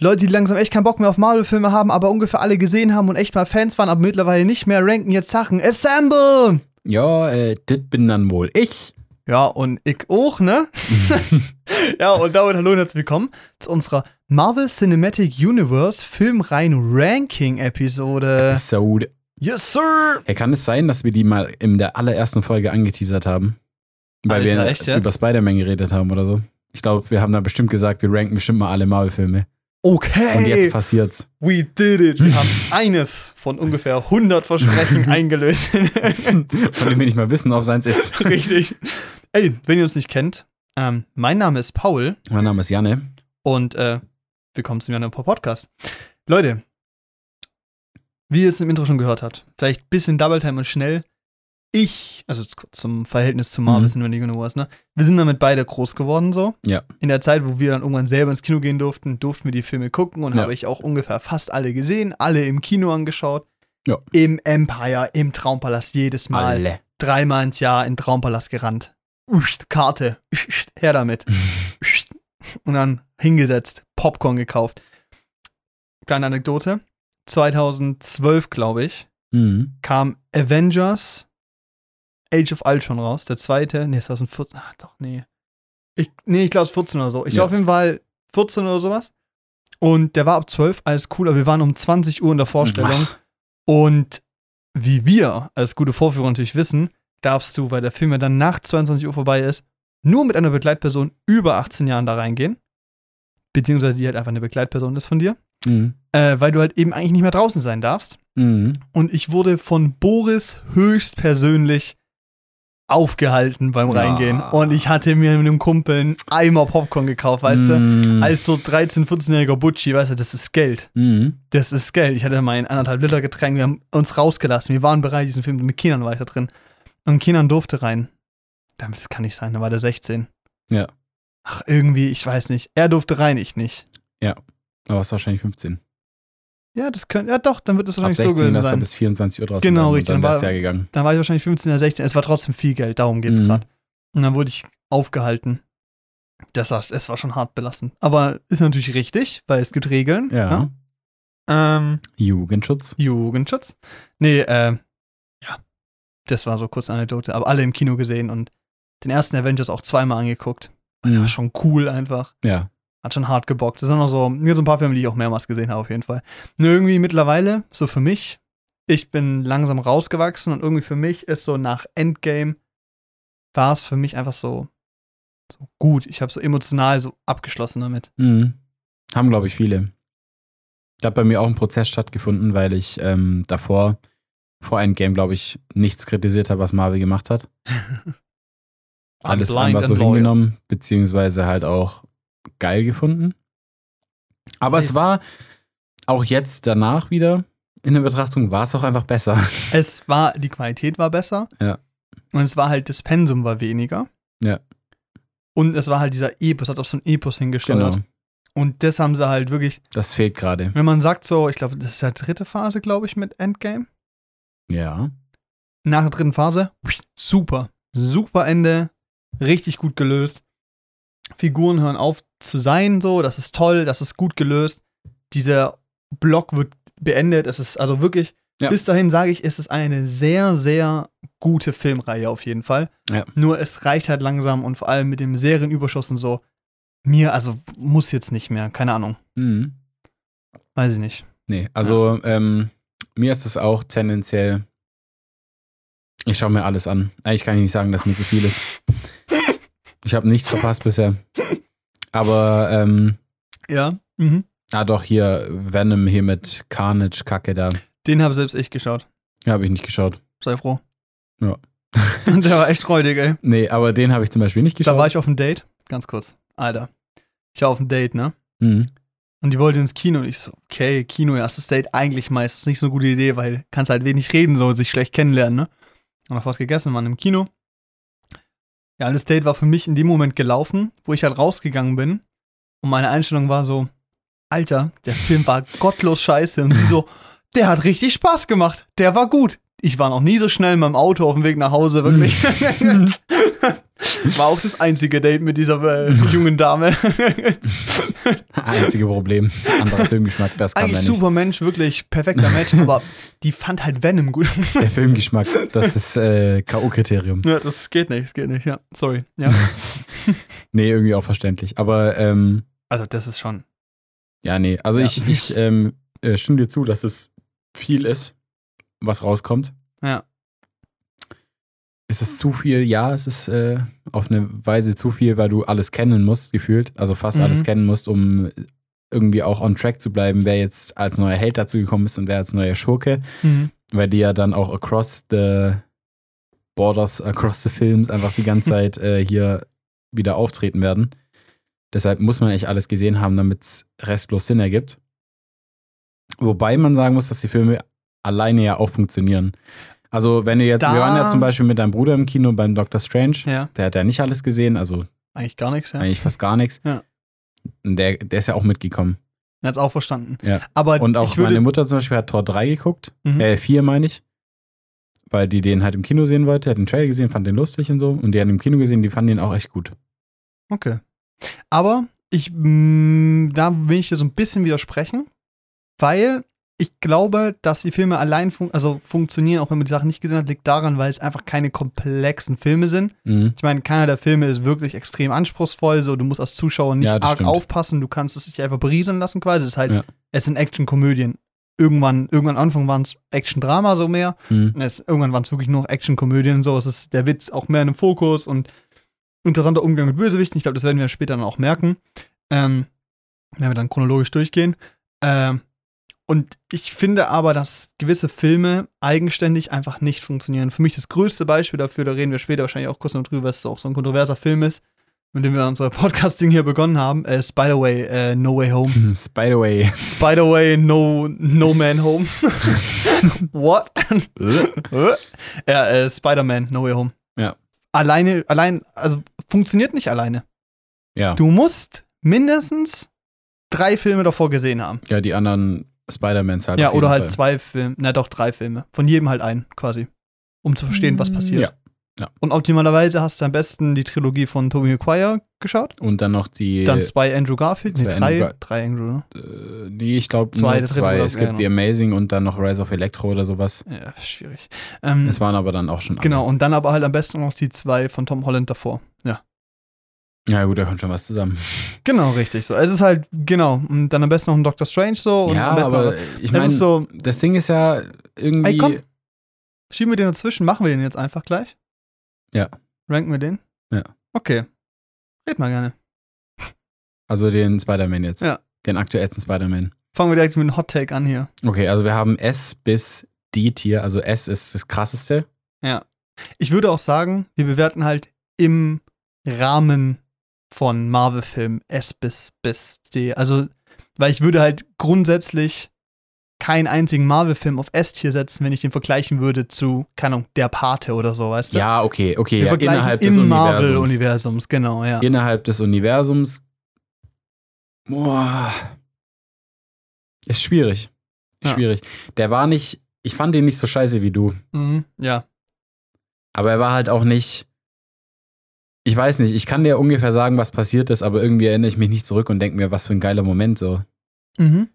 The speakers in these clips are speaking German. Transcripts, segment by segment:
Leute, die langsam echt keinen Bock mehr auf Marvel-Filme haben, aber ungefähr alle gesehen haben und echt mal Fans waren, aber mittlerweile nicht mehr, ranken jetzt Sachen. Assemble! Ja, äh, das bin dann wohl ich. Ja, und ich auch, ne? ja, und damit hallo und herzlich willkommen zu unserer Marvel Cinematic Universe Filmreihen Ranking Episode. Episode. Yes, sir! Hey, kann es sein, dass wir die mal in der allerersten Folge angeteasert haben? Weil Alter, wir über Spider-Man geredet haben oder so. Ich glaube, wir haben da bestimmt gesagt, wir ranken bestimmt mal alle Marvel-Filme. Okay. Und jetzt passiert's. We did it. Wir haben eines von ungefähr 100 Versprechen eingelöst. Von dem wir nicht mal wissen, ob es eins ist. Richtig. Ey, wenn ihr uns nicht kennt, ähm, mein Name ist Paul Mein Name ist Janne. und äh, willkommen zum Januar Podcast. Leute, wie ihr es im Intro schon gehört habt, vielleicht ein bisschen Double Time und schnell. Ich, also zum Verhältnis zu Marvel Mhm. Cinematic Universe, ne? Wir sind damit beide groß geworden, so. Ja. In der Zeit, wo wir dann irgendwann selber ins Kino gehen durften, durften wir die Filme gucken und Ja. habe ich auch ungefähr fast alle gesehen, alle im Kino angeschaut. Ja. Im Empire, im Traumpalast jedes Mal. Alle. Dreimal ins Jahr in den Traumpalast gerannt. Uscht, Karte. Uscht, Her damit. Uscht. Und dann hingesetzt, Popcorn gekauft. Kleine Anekdote. 2012, glaube ich, Mhm. kam Avengers Age of Ultron raus. Der zweite. Nee, 2014. Ah, doch, nee. Ich, nee, ich glaube, es ist 14 oder so. Ich Ja. glaube auf jeden Fall 14 oder sowas. Und der war ab 12, alles cool, aber wir waren um 20 Uhr in der Vorstellung. Ach. Und wie wir als gute Vorführer natürlich wissen, darfst du, weil der Film ja dann nach 22 Uhr vorbei ist, nur mit einer Begleitperson über 18 Jahren da reingehen. Beziehungsweise die halt einfach eine Begleitperson ist von dir. Mhm. Äh, weil du halt eben eigentlich nicht mehr draußen sein darfst. Mhm. Und ich wurde von Boris höchstpersönlich aufgehalten beim Ja. Reingehen. Und ich hatte mir mit einem Kumpel einen Eimer Popcorn gekauft, weißt du? Mhm. Als so 13-, 14-jähriger Butchi, weißt du, das ist Geld. Mhm. Das ist Geld. Ich hatte mein anderthalb Liter Getränk, wir haben uns rausgelassen. Wir waren bereit, diesen Film mit Kindern weiter drin. Und Kindern durfte rein. Damit das kann nicht sein, da war der 16. Ja. Ach, irgendwie, ich weiß nicht. Er durfte rein, ich nicht. Aber es ist wahrscheinlich 15. Ja, das könnte, ja doch, dann wird das Ab wahrscheinlich 16 so gewesen sein. bis 24 Uhr draußen Genau, richtig, dann dann war- ja gegangen. Dann war ich wahrscheinlich 15 oder 16. Es war trotzdem viel Geld, darum geht's Mhm. gerade. Und dann wurde ich aufgehalten. Das war, es war schon hart belastend. Aber ist natürlich richtig, weil es gibt Regeln. Ja. ne? Ähm, Jugendschutz. Jugendschutz. Nee, äh, ja. Das war so kurz eine Anekdote. Aber alle im Kino gesehen und den ersten Avengers auch zweimal angeguckt. Der Mhm. war schon cool einfach. Ja. Hat schon hart gebockt. Das sind noch so, hier so ein paar Filme, die ich auch mehrmals gesehen habe, auf jeden Fall. Nur irgendwie mittlerweile, so für mich, ich bin langsam rausgewachsen und irgendwie für mich ist so nach Endgame war es für mich einfach so, so gut. Ich habe so emotional so abgeschlossen damit. Mhm. Haben, glaube ich, viele. Da hat bei mir auch ein Prozess stattgefunden, weil ich ähm, davor, vor Endgame, glaube ich, nichts kritisiert habe, was Marvel gemacht hat. Alles einfach so hingenommen, beziehungsweise halt auch geil gefunden. Aber es Safe. war auch jetzt danach wieder in der Betrachtung, war es auch einfach besser. Es war, die Qualität war besser. Ja. Und es war halt, das Pensum war weniger. Ja. Und es war halt dieser Epos, hat auf so ein Epos hingesteuert. Genau. Und das haben sie halt wirklich, Das fehlt gerade. wenn man sagt so, ich glaube, das ist ja dritte Phase, glaube ich, mit Endgame. Ja. nach der dritten Phase, super. Super Ende. Richtig gut gelöst. Figuren hören auf zu sein, so. Das ist toll, das ist gut gelöst. Dieser Block wird beendet. Es ist also wirklich, Ja. bis dahin sage ich, ist es eine sehr, sehr gute Filmreihe auf jeden Fall. Ja. Nur es reicht halt langsam und vor allem mit dem Serienüberschuss und so. Mir, also muss jetzt nicht mehr, keine Ahnung. Mhm. Weiß ich nicht. Nee, also ähm, mir ist es auch tendenziell. Ich schaue mir alles an. Eigentlich kann ich nicht sagen, dass mir zu viel ist. Ich habe nichts verpasst bisher. Aber, ähm, Ja. Mhm. ah doch, hier Venom hier mit Carnage, Kacke da. Den habe selbst ich geschaut. Ja, habe ich nicht geschaut. Sei froh. Ja. Der war echt freudig, ey. Nee, aber den habe ich zum Beispiel nicht geschaut. Da war ich auf dem Date. Ganz kurz. Alter. Ich war auf dem Date, ne? Mhm. Und die wollte ins Kino. Und ich so, okay, Kino, erstes Date, eigentlich meistens nicht so eine gute Idee, weil kannst halt wenig reden, so sich schlecht kennenlernen, ne? Und noch was gegessen, waren im Kino. Ja, und das Date war für mich in dem Moment gelaufen, wo ich halt rausgegangen bin. Und meine Einstellung war so, Alter, der Film war gottlos scheiße. Und die so, der hat richtig Spaß gemacht. Der war gut. Ich war noch nie so schnell in meinem Auto auf dem Weg nach Hause, wirklich. War auch das einzige Date mit dieser äh, jungen Dame. Einzige Problem. Anderer Filmgeschmack, das kann Eigentlich er super Mensch, wirklich perfekter Match, aber die fand halt Venom gut. Der Filmgeschmack, das ist äh, K.O.-Kriterium. ja, das geht nicht, das geht nicht, ja. Sorry. Ja. Nee, irgendwie auch verständlich. Aber ähm, Also, das ist schon. ja, nee. Also Ja. ich, ich ähm, äh, stimme dir zu, dass es viel ist, was rauskommt. Ja. Ist es zu viel? Ja, es ist äh, auf eine Weise zu viel, weil du alles kennen musst, gefühlt. Also fast Mhm. alles kennen musst, um irgendwie auch on track zu bleiben, wer jetzt als neuer Held dazu gekommen ist und wer als neuer Schurke. Mhm. Weil die ja dann auch across the borders, across the films einfach die ganze Zeit äh, hier wieder auftreten werden. Deshalb muss man eigentlich alles gesehen haben, damit es restlos Sinn ergibt. Wobei man sagen muss, dass die Filme alleine ja auch funktionieren. Also, wenn du jetzt, Da- wir waren ja zum Beispiel mit deinem Bruder im Kino beim Doctor Strange, Ja, der hat ja nicht alles gesehen, also eigentlich gar nichts, ja. eigentlich fast gar nichts. Ja. Der, der ist ja auch mitgekommen. Er hat's auch verstanden. Ja. Aber Und auch meine Mutter zum Beispiel hat Tor 3 geguckt, Mhm. äh, 4 meine ich, weil die den halt im Kino sehen wollte, hat den Trailer gesehen, fand den lustig und so. Und die hat im Kino gesehen, die fanden den auch echt gut. Okay. Aber ich, mh, da will ich dir so ein bisschen widersprechen, weil ich glaube, dass die Filme allein fun also funktionieren, auch wenn man die Sachen nicht gesehen hat, liegt daran, weil es einfach keine komplexen Filme sind. Mhm. Ich meine, keiner der Filme ist wirklich extrem anspruchsvoll, so du musst als Zuschauer nicht Ja, arg stimmt. aufpassen, du kannst es dich einfach berieseln lassen quasi. Es ist halt, Ja. es sind Action-Komödien. Irgendwann, irgendwann am Anfang waren es Action-Drama so mehr. Mhm. Es, irgendwann waren es wirklich nur Action-Komödien und so. Es ist der Witz auch mehr in dem Fokus und interessanter Umgang mit Bösewichten. Ich glaube, das werden wir später dann auch merken, ähm, wenn wir dann chronologisch durchgehen. Ähm, und ich finde aber, dass gewisse Filme eigenständig einfach nicht funktionieren. Für mich das größte Beispiel dafür, da reden wir später wahrscheinlich auch kurz noch drüber, dass es auch so ein kontroverser Film ist, mit dem wir unser Podcasting hier begonnen haben. Äh, Spider-Way, äh, No Way Home. Spider-Way. Spider-Way, No, no Man Home. What? ja, äh, Spider-Man, No Way Home. Ja. Alleine, allein, also funktioniert nicht alleine. ja. Du musst mindestens drei Filme davor gesehen haben. ja, die anderen Spider-Mans halt. ja, oder halt Fall. zwei Filme, na doch, drei Filme. Von jedem halt einen, quasi. Um zu verstehen, was passiert. Ja. Ja. Und optimalerweise hast du am besten die Trilogie von Tobey Maguire geschaut. Und dann noch die. Dann zwei Andrew Garfield. Nee, drei, Andrew drei Andrew, ne? äh, nee, ich glaube Zwei, nur zwei. Es ja, gibt genau. The Amazing und dann noch Rise of Electro oder sowas. Ja, schwierig. Ähm, Es waren aber dann auch schon Genau, und dann aber halt am besten noch die zwei von Tom Holland davor. Ja. Ja, gut, da kommt schon was zusammen. Genau, richtig. So. Es ist halt, genau. Und dann am besten noch ein Doctor Strange so. Und ja, am besten aber noch, ich meine, so, das Ding ist ja irgendwie. Ey, komm. schieben wir den dazwischen, machen wir den jetzt einfach gleich? Ja. Ranken wir den? Ja. Okay. Red mal gerne. Also den Spider-Man jetzt. Ja. Den aktuellsten Spider-Man. Fangen wir direkt mit einem Hot Take an hier. Okay, also wir haben S bis D-Tier. Also S ist das krasseste. Ich würde auch sagen, wir bewerten halt im Rahmen von Marvel-Filmen S bis, bis D. Also, weil ich würde halt grundsätzlich keinen einzigen Marvel-Film auf S-Tier setzen, wenn ich den vergleichen würde zu, keine Ahnung, Der Pate oder so, weißt du? Ja, okay, okay. Ja, innerhalb des im Universums. Marvel-Universums, genau, ja. Innerhalb des Universums. Boah. Ist schwierig. Ist Ja. schwierig. Der war nicht. Ich fand den nicht so scheiße wie du. Mhm, ja. Aber er war halt auch nicht. Ich weiß nicht, ich kann dir ungefähr sagen, was passiert ist, aber irgendwie erinnere ich mich nicht zurück und denke mir, was für ein geiler Moment so. Mhm.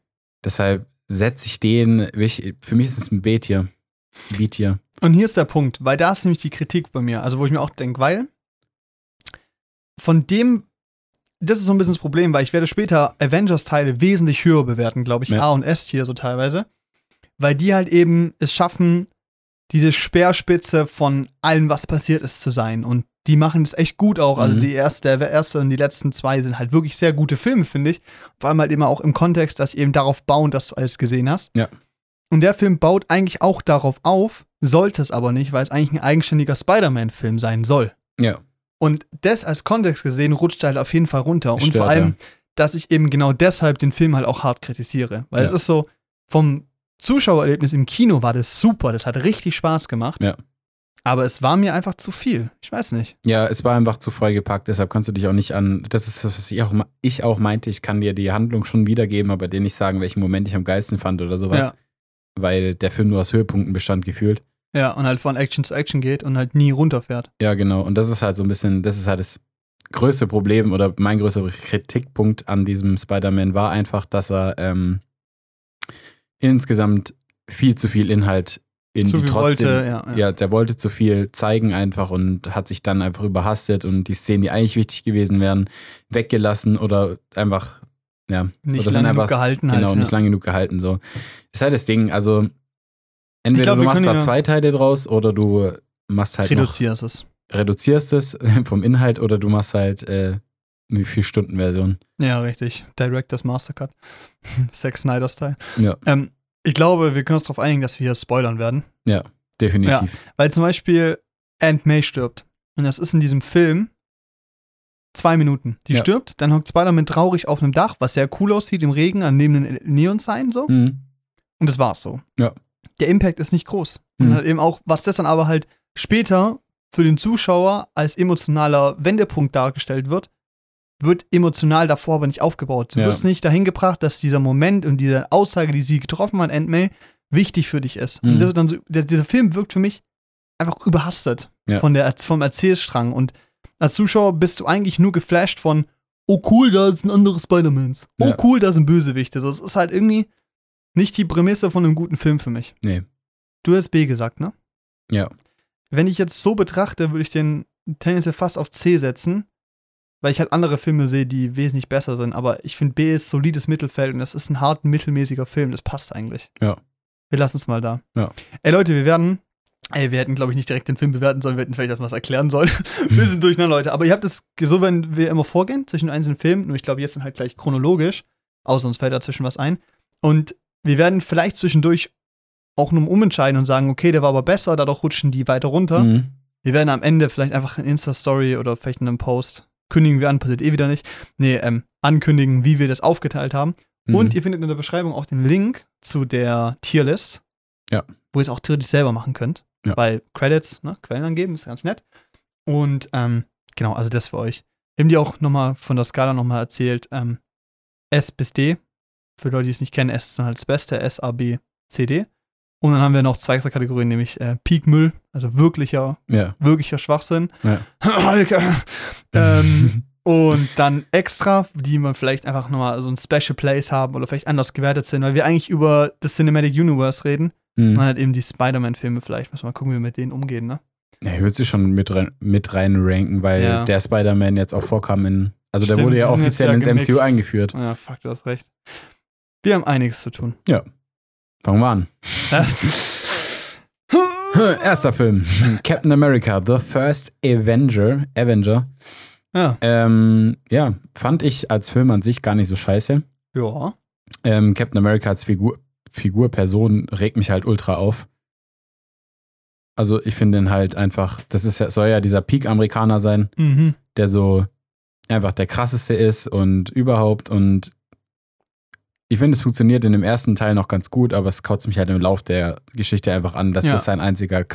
Deshalb setze ich den, für mich ist es ein B-Tier. B-Tier. Und hier ist der Punkt, weil da ist nämlich die Kritik bei mir. Also, wo ich mir auch denke, weil von dem, das ist so ein bisschen das Problem, weil ich werde später Avengers-Teile wesentlich höher bewerten, glaube ich, Ja. A und S hier so teilweise. Weil die halt eben es schaffen, diese Speerspitze von allem, was passiert ist, zu sein. Und die machen es echt gut auch. Also Mhm. die erste, der erste und die letzten zwei sind halt wirklich sehr gute Filme, finde ich. Vor allem halt immer auch im Kontext, dass sie eben darauf bauen, dass du alles gesehen hast. Ja. Und der Film baut eigentlich auch darauf auf, sollte es aber nicht, weil es eigentlich ein eigenständiger Spider-Man-Film sein soll. Ja. Und das als Kontext gesehen rutscht halt auf jeden Fall runter. und Stört, vor allem, ja. dass ich eben genau deshalb den Film halt auch hart kritisiere. Weil Ja. es ist so, vom Zuschauererlebnis im Kino war das super, das hat richtig Spaß gemacht. Ja. Aber es war mir einfach zu viel. Ich weiß nicht. Ja, es war einfach zu vollgepackt, deshalb kannst du dich auch nicht an. Das ist das, was ich auch, ich auch meinte. Ich kann dir die Handlung schon wiedergeben, aber dir nicht sagen, welchen Moment ich am geilsten fand oder sowas. Ja. Weil der Film nur aus Höhepunkten bestand, gefühlt. Ja, und halt von Action zu Action geht und halt nie runterfährt. Ja, genau. Und das ist halt so ein bisschen, das ist halt das größte Problem oder mein größter Kritikpunkt an diesem Spider-Man war einfach, dass er ähm, insgesamt viel zu viel Inhalt in Zu die trotzdem, wollte, ja, ja. ja, der wollte zu viel zeigen einfach und hat sich dann einfach überhastet und die Szenen, die eigentlich wichtig gewesen wären, weggelassen oder einfach, ja, Nicht oder sind genug einfach, gehalten halt, Genau, nicht ja. lange genug gehalten. So. Das ist halt das Ding. Also, entweder glaub, du machst da zwei Teile draus oder du machst halt noch, Reduzierst es. reduzierst es vom Inhalt oder du machst halt äh, eine Vier-Stunden-Version. Ja, richtig. Director's Mastercut. Zack Snyder-Style. Ja. Ähm, ich glaube, wir können uns darauf einigen, dass wir hier spoilern werden. Definitiv. Weil zum Beispiel Aunt May stirbt. Und das ist in diesem Film zwei Minuten. Die Ja. stirbt, dann hockt Spider-Man traurig auf einem Dach, was sehr cool aussieht im Regen, an neben den Neon-Sign so. Mhm. Und das war's so. Ja. Der Impact ist nicht groß. Mhm. Und halt eben auch, was das dann aber halt später für den Zuschauer als emotionaler Wendepunkt dargestellt wird, wird emotional davor aber nicht aufgebaut. Du Ja. wirst nicht dahin gebracht, dass dieser Moment und diese Aussage, die sie getroffen hat, Aunt May, wichtig für dich ist. Mhm. Und das dann so, der, dieser Film wirkt für mich einfach überhastet Ja. von der, vom Erzählstrang. Und als Zuschauer bist du eigentlich nur geflasht von, oh cool, da ist ein anderes Spider-Mans. Oh Ja. cool, da sind Bösewichte. Also, es ist halt irgendwie nicht die Prämisse von einem guten Film für mich. Nee. Du hast B gesagt, ne? Ja. Wenn ich jetzt so betrachte, würde ich den tendenziell fast auf C setzen, weil ich halt andere Filme sehe, die wesentlich besser sind. Aber ich finde, B ist solides Mittelfeld und das ist ein hart mittelmäßiger Film. Das passt eigentlich. Ja. Wir lassen es mal da. Ja. Ey, Leute, wir werden. Ey, wir hätten, glaube ich, nicht direkt den Film bewerten sollen, wir hätten vielleicht erstmal was erklären sollen. wir sind durcheinander, Leute. Aber ihr habt es so, wenn wir immer vorgehen zwischen den einzelnen Filmen, nur ich glaube, jetzt sind halt gleich chronologisch, außer uns fällt dazwischen was ein. Und wir werden vielleicht zwischendurch auch nur umentscheiden und sagen, okay, der war aber besser, dadurch rutschen die weiter runter. Mhm. Wir werden am Ende vielleicht einfach in Insta-Story oder vielleicht in einem Post kündigen wir an, passiert eh wieder nicht. Nee, ähm, ankündigen, wie wir das aufgeteilt haben. Mhm. Und ihr findet in der Beschreibung auch den Link zu der Tierlist. Ja. Wo ihr es auch theoretisch selber machen könnt. Ja. Bei Credits, ne, Quellen angeben, ist ganz nett. Und ähm, genau, also das für euch. Wir haben die auch nochmal von der Skala nochmal erzählt. Ähm, S bis D. Für Leute, die es nicht kennen, S ist dann halt das Beste, S, A, B, C, D. Und dann haben wir noch zwei extra Kategorien, nämlich äh, Peak Müll, also wirklicher ja. wirklicher Schwachsinn. Ja. ähm, und dann extra, die man vielleicht einfach nochmal so ein Special Place haben oder vielleicht anders gewertet sind, weil wir eigentlich über das Cinematic Universe reden. Mhm. Und halt eben die Spider-Man-Filme vielleicht. Müssen wir mal gucken, wie wir mit denen umgehen, ne? Ja, ich würde sie schon mit rein, mit rein ranken, weil Ja. der Spider-Man jetzt auch vorkam in. Also der Stimmt, wurde ja offiziell ja ins gemixt. MCU eingeführt. Ja, fuck, du hast recht. Wir haben einiges zu tun. Fangen wir an. Erster Film. Captain America, The First Avenger. Avenger. ja. Ähm, ja, fand ich als Film an sich gar nicht so scheiße. Ja. Ähm, Captain America als Figur, Figur, Person regt mich halt ultra auf. Also ich finde ihn halt einfach, das ist ja, soll ja dieser Peak-Amerikaner sein, Mhm. der so einfach der krasseste ist und überhaupt und ich finde, es funktioniert in dem ersten Teil noch ganz gut, aber es kotzt mich halt im Lauf der Geschichte einfach an, dass Ja. das sein einziger,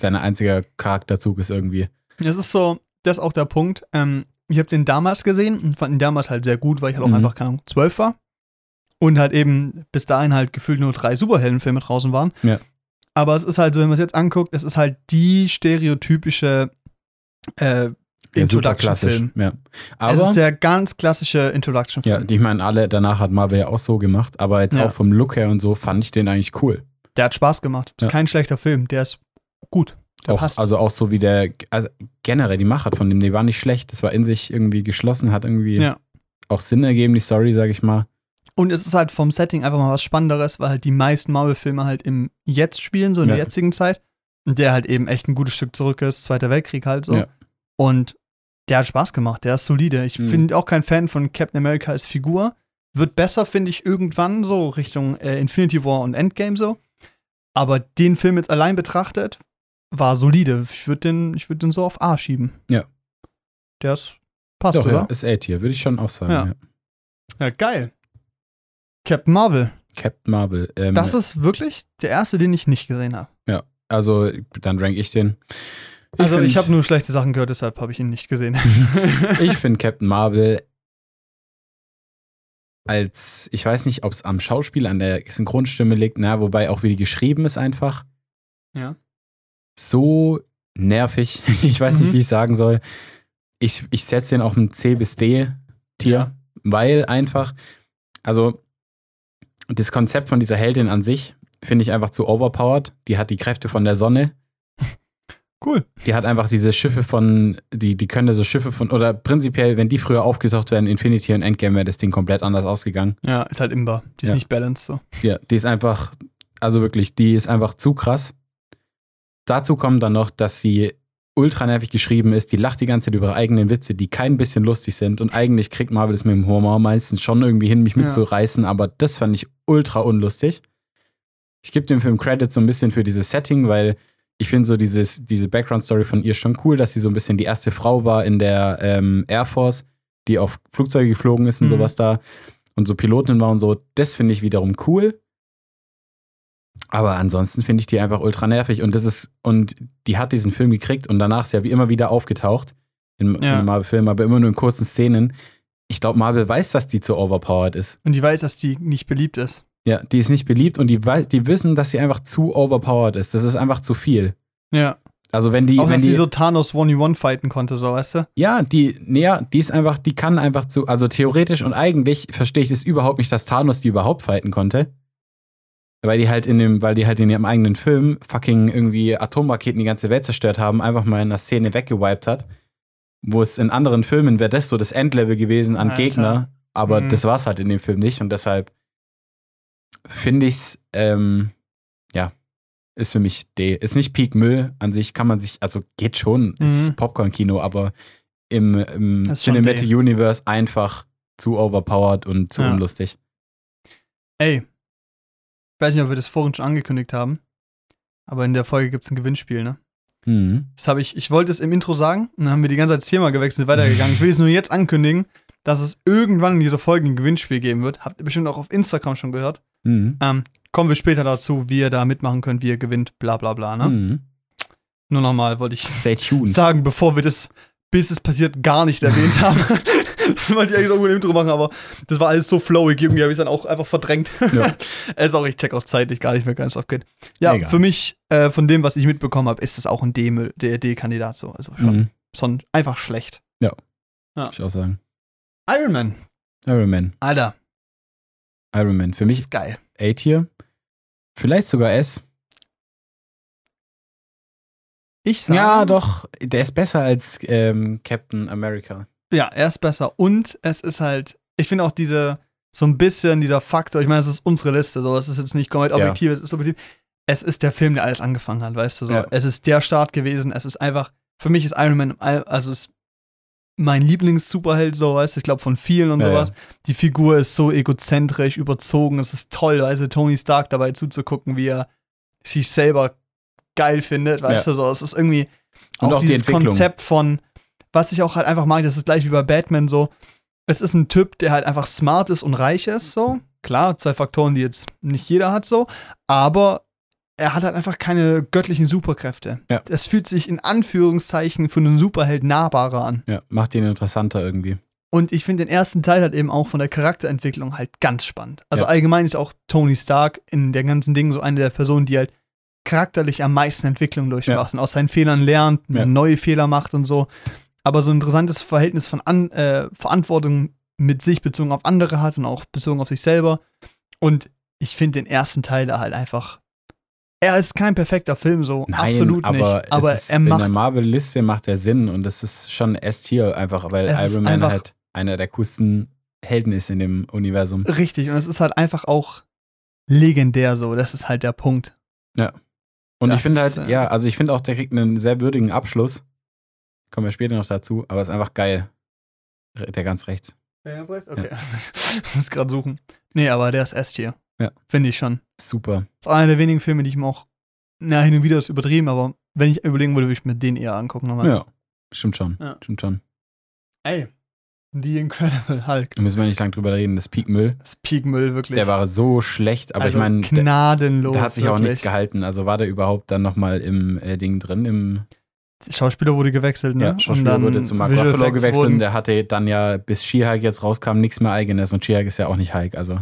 sein einziger Charakterzug ist irgendwie. Das ist so, das ist auch der Punkt. Ähm, ich habe den damals gesehen und fand ihn damals halt sehr gut, weil ich halt auch Mhm. einfach, keine Ahnung, zwölf war. Und halt eben bis dahin halt gefühlt nur drei Superheldenfilme draußen waren. Ja. Aber es ist halt so, wenn man es jetzt anguckt, es ist halt die stereotypische äh, Ja, super klassisch. Ja. Es Aber ist der ganz klassische Ja, Introduction-Film. die- ich meine, alle danach hat Marvel ja auch so gemacht, aber jetzt Ja. auch vom Look her und so fand ich den eigentlich cool. der hat Spaß gemacht. Ist Ja. kein schlechter Film. Der ist gut. Der Auch, passt. also auch so wie der, also generell die Machart von dem, die war nicht schlecht. Das war in sich irgendwie geschlossen, hat irgendwie Ja. auch Sinn ergeben, die Story, sag ich mal. Und es ist halt vom Setting einfach mal was Spannenderes, weil halt die meisten Marvel-Filme halt im Jetzt spielen, so in der Ja. jetzigen Zeit. Und der halt eben echt ein gutes Stück zurück ist, Zweiter Weltkrieg halt so. Ja. Und der hat Spaß gemacht, der ist solide. Ich Mhm. bin auch kein Fan von Captain America als Figur. Wird besser, finde ich, irgendwann so Richtung äh, Infinity War und Endgame so. Aber den Film jetzt allein betrachtet, war solide. Ich würde den, ich würd den so auf A schieben. Ja. Der ist, passt, Doch, ja, oder? ist A-Tier, würde ich schon auch sagen. Ja. Ja. Ja, geil. Captain Marvel. Captain Marvel. Ähm, Das ist wirklich der erste, den ich nicht gesehen habe. also, dann rank ich den. Also find- ich habe nur schlechte Sachen gehört, deshalb habe ich ihn nicht gesehen. Ich finde Captain Marvel als, ich weiß nicht, ob es am Schauspiel, an der Synchronstimme liegt, na, wobei auch wie die geschrieben ist einfach. Ja. so nervig. Ich weiß nicht, Mhm. wie ich sagen soll. Ich, ich setze den auf ein C bis D-Tier, Ja. weil einfach, also das Konzept von dieser Heldin an sich finde ich einfach zu overpowered. Die hat die Kräfte von der Sonne. Cool. Die hat einfach diese Schiffe von, die, die können so Schiffe von, oder prinzipiell, wenn die früher aufgetaucht wären, Infinity und Endgame, wäre das Ding komplett anders ausgegangen. Ja, ist halt imbar. Die ist Ja. nicht balanced so. Ja, die ist einfach, also wirklich, die ist einfach zu krass. Dazu kommt dann noch, dass sie ultra nervig geschrieben ist. Die lacht die ganze Zeit über ihre eigenen Witze, die kein bisschen lustig sind. Und eigentlich kriegt Marvel das mit dem Humor meistens schon irgendwie hin, mich Ja. mitzureißen. Aber das fand ich ultra unlustig. Ich gebe dem Film Credit so ein bisschen für dieses Setting, weil ich finde so dieses, diese Background-Story von ihr schon cool, dass sie so ein bisschen die erste Frau war in der ähm, Air Force, die auf Flugzeuge geflogen ist und Mhm. sowas da und so Pilotin war und so. Das finde ich wiederum cool. Aber ansonsten finde ich die einfach ultra nervig und das ist, und die hat diesen Film gekriegt und danach ist ja wie immer wieder aufgetaucht in, Ja. in Marvel-Filmen, aber immer nur in kurzen Szenen. Ich glaube, Marvel weiß, dass die zu overpowered ist. Und die weiß, dass die nicht beliebt ist. Ja, die ist nicht beliebt und die, die wissen, dass sie einfach zu overpowered ist. Das ist einfach zu viel. Ja. Also wenn die, Auch wenn dass die, so Thanos 1v1 fighten konnte, so, weißt du? ja, die, nee, ja, die ist einfach, die kann einfach zu, also theoretisch und eigentlich verstehe ich das überhaupt nicht, dass Thanos die überhaupt fighten konnte. Weil die halt in dem, weil die halt in ihrem eigenen Film fucking irgendwie Atomraketen die ganze Welt zerstört haben, einfach mal in einer Szene weggewiped hat. Wo es in anderen Filmen wäre das so das Endlevel gewesen an Alter. Gegner, aber Mhm. das war es halt in dem Film nicht und deshalb finde ich's, ähm, ja, ist für mich D. Ist nicht Peak Müll an sich, kann man sich, also geht schon, Mhm. ist Popcorn-Kino, aber im, im Cinematic. Universe einfach zu overpowered und zu Ja. unlustig. Ey. Ich weiß nicht, ob wir das vorhin schon angekündigt haben. Aber in der Folge gibt es ein Gewinnspiel, ne? Mhm. Das habe ich, ich wollte es im Intro sagen, und dann haben wir die ganze Zeit das Thema gewechselt, weitergegangen. Ich will es nur jetzt ankündigen, dass es irgendwann in dieser Folge ein Gewinnspiel geben wird. Habt ihr bestimmt auch auf Instagram schon gehört. Mhm. Ähm, kommen wir später dazu, wie ihr da mitmachen könnt, wie ihr gewinnt, bla bla bla, ne? Mhm. Nur nochmal wollte ich sagen, bevor wir das, bis es passiert, gar nicht erwähnt haben. das wollte ich eigentlich auch im Intro machen, aber das war alles so flowig, irgendwie habe ich es dann auch einfach verdrängt. Ja. Es ist auch, ich check auch zeitlich gar nicht mehr ganz abgeht. Ja, Egal. für mich, äh, von dem, was ich mitbekommen habe, ist es auch ein D-Müll- der D-Kandidat so. Also schon, Mhm. schon einfach schlecht. Würde ich auch sagen. Iron Man. Iron Man. Alter, Iron Man. Für das mich ist geil. A-Tier. Vielleicht sogar S. Ich sage, Ja, doch. Der ist besser als ähm, Captain America. Ja, er ist besser. Und es ist halt, ich finde auch diese, so ein bisschen dieser Faktor, ich meine, es ist unsere Liste, so, es ist jetzt nicht komplett Ja. objektiv, es ist objektiv. Es ist der Film, der alles angefangen hat, weißt du, so. Ja. Es ist der Start gewesen, es ist einfach, für mich ist Iron Man, also ist mein Lieblings-Superheld, so, weißt du, ich glaube von vielen und Ja, sowas. Die Figur ist so egozentrisch, überzogen, es ist toll, weißt du, Tony Stark dabei zuzugucken, wie er sich selber geil findet, weißt Ja. du, so, es ist irgendwie Und auch, auch die dieses Entwicklung. Konzept von, was ich auch halt einfach mag, das ist gleich wie bei Batman so, es ist ein Typ, der halt einfach smart ist und reich ist, so. Klar, zwei Faktoren, die jetzt nicht jeder hat, so. Aber er hat halt einfach keine göttlichen Superkräfte. Ja. Das fühlt sich in Anführungszeichen für einen Superheld nahbarer an. Ja, macht ihn interessanter irgendwie. Und ich finde den ersten Teil halt eben auch von der Charakterentwicklung halt ganz spannend. Also Ja. allgemein ist auch Tony Stark in der ganzen Ding so eine der Personen, die halt charakterlich am meisten Entwicklung durchmacht und aus seinen Fehlern lernt, Ja. neue Fehler macht und so. Aber so ein interessantes Verhältnis von An äh, Verantwortung mit sich bezogen auf andere hat und auch bezogen auf sich selber. Und ich finde den ersten Teil da halt einfach. Er ist kein perfekter Film, so Nein, absolut aber, nicht. Aber es ist, er in der macht Marvel-Liste macht er Sinn und das ist schon S-Tier einfach, weil Es Iron Man einfach- halt einer der coolsten Helden ist in dem Universum. richtig und es ist halt einfach auch legendär so. Das ist halt der Punkt. Und Das ich finde halt, ist, äh, ja, also ich finde auch, der kriegt einen sehr würdigen Abschluss. Kommen wir später noch dazu, aber ist einfach geil. Der ganz rechts. Ja, okay. Ich muss gerade suchen. Nee, aber der ist S-Tier. Ja. Finde ich schon. Super. Das ist einer der wenigen Filme, die ich mir auch, na, hin und wieder ist übertrieben, aber wenn ich überlegen würde, würde ich mir den eher angucken nochmal. Ja, stimmt schon. Ja. Stimmt schon. Ey, The Incredible Hulk. Da müssen wir nicht lange drüber reden. Das Peak Müll, Das Peak-Müll, wirklich. der war so schlecht, aber also ich meine, der, gnadenlos. der hat sich auch wirklich. nichts gehalten. Also war der überhaupt dann nochmal im äh, Ding drin, im Der Schauspieler wurde gewechselt, ne? Ja, Schauspieler wurde zu Mark Visual Ruffalo gewechselt und der hatte dann ja, bis She-Hulk jetzt rauskam, nichts mehr eigenes und She-Hulk ist ja auch nicht Hulk, also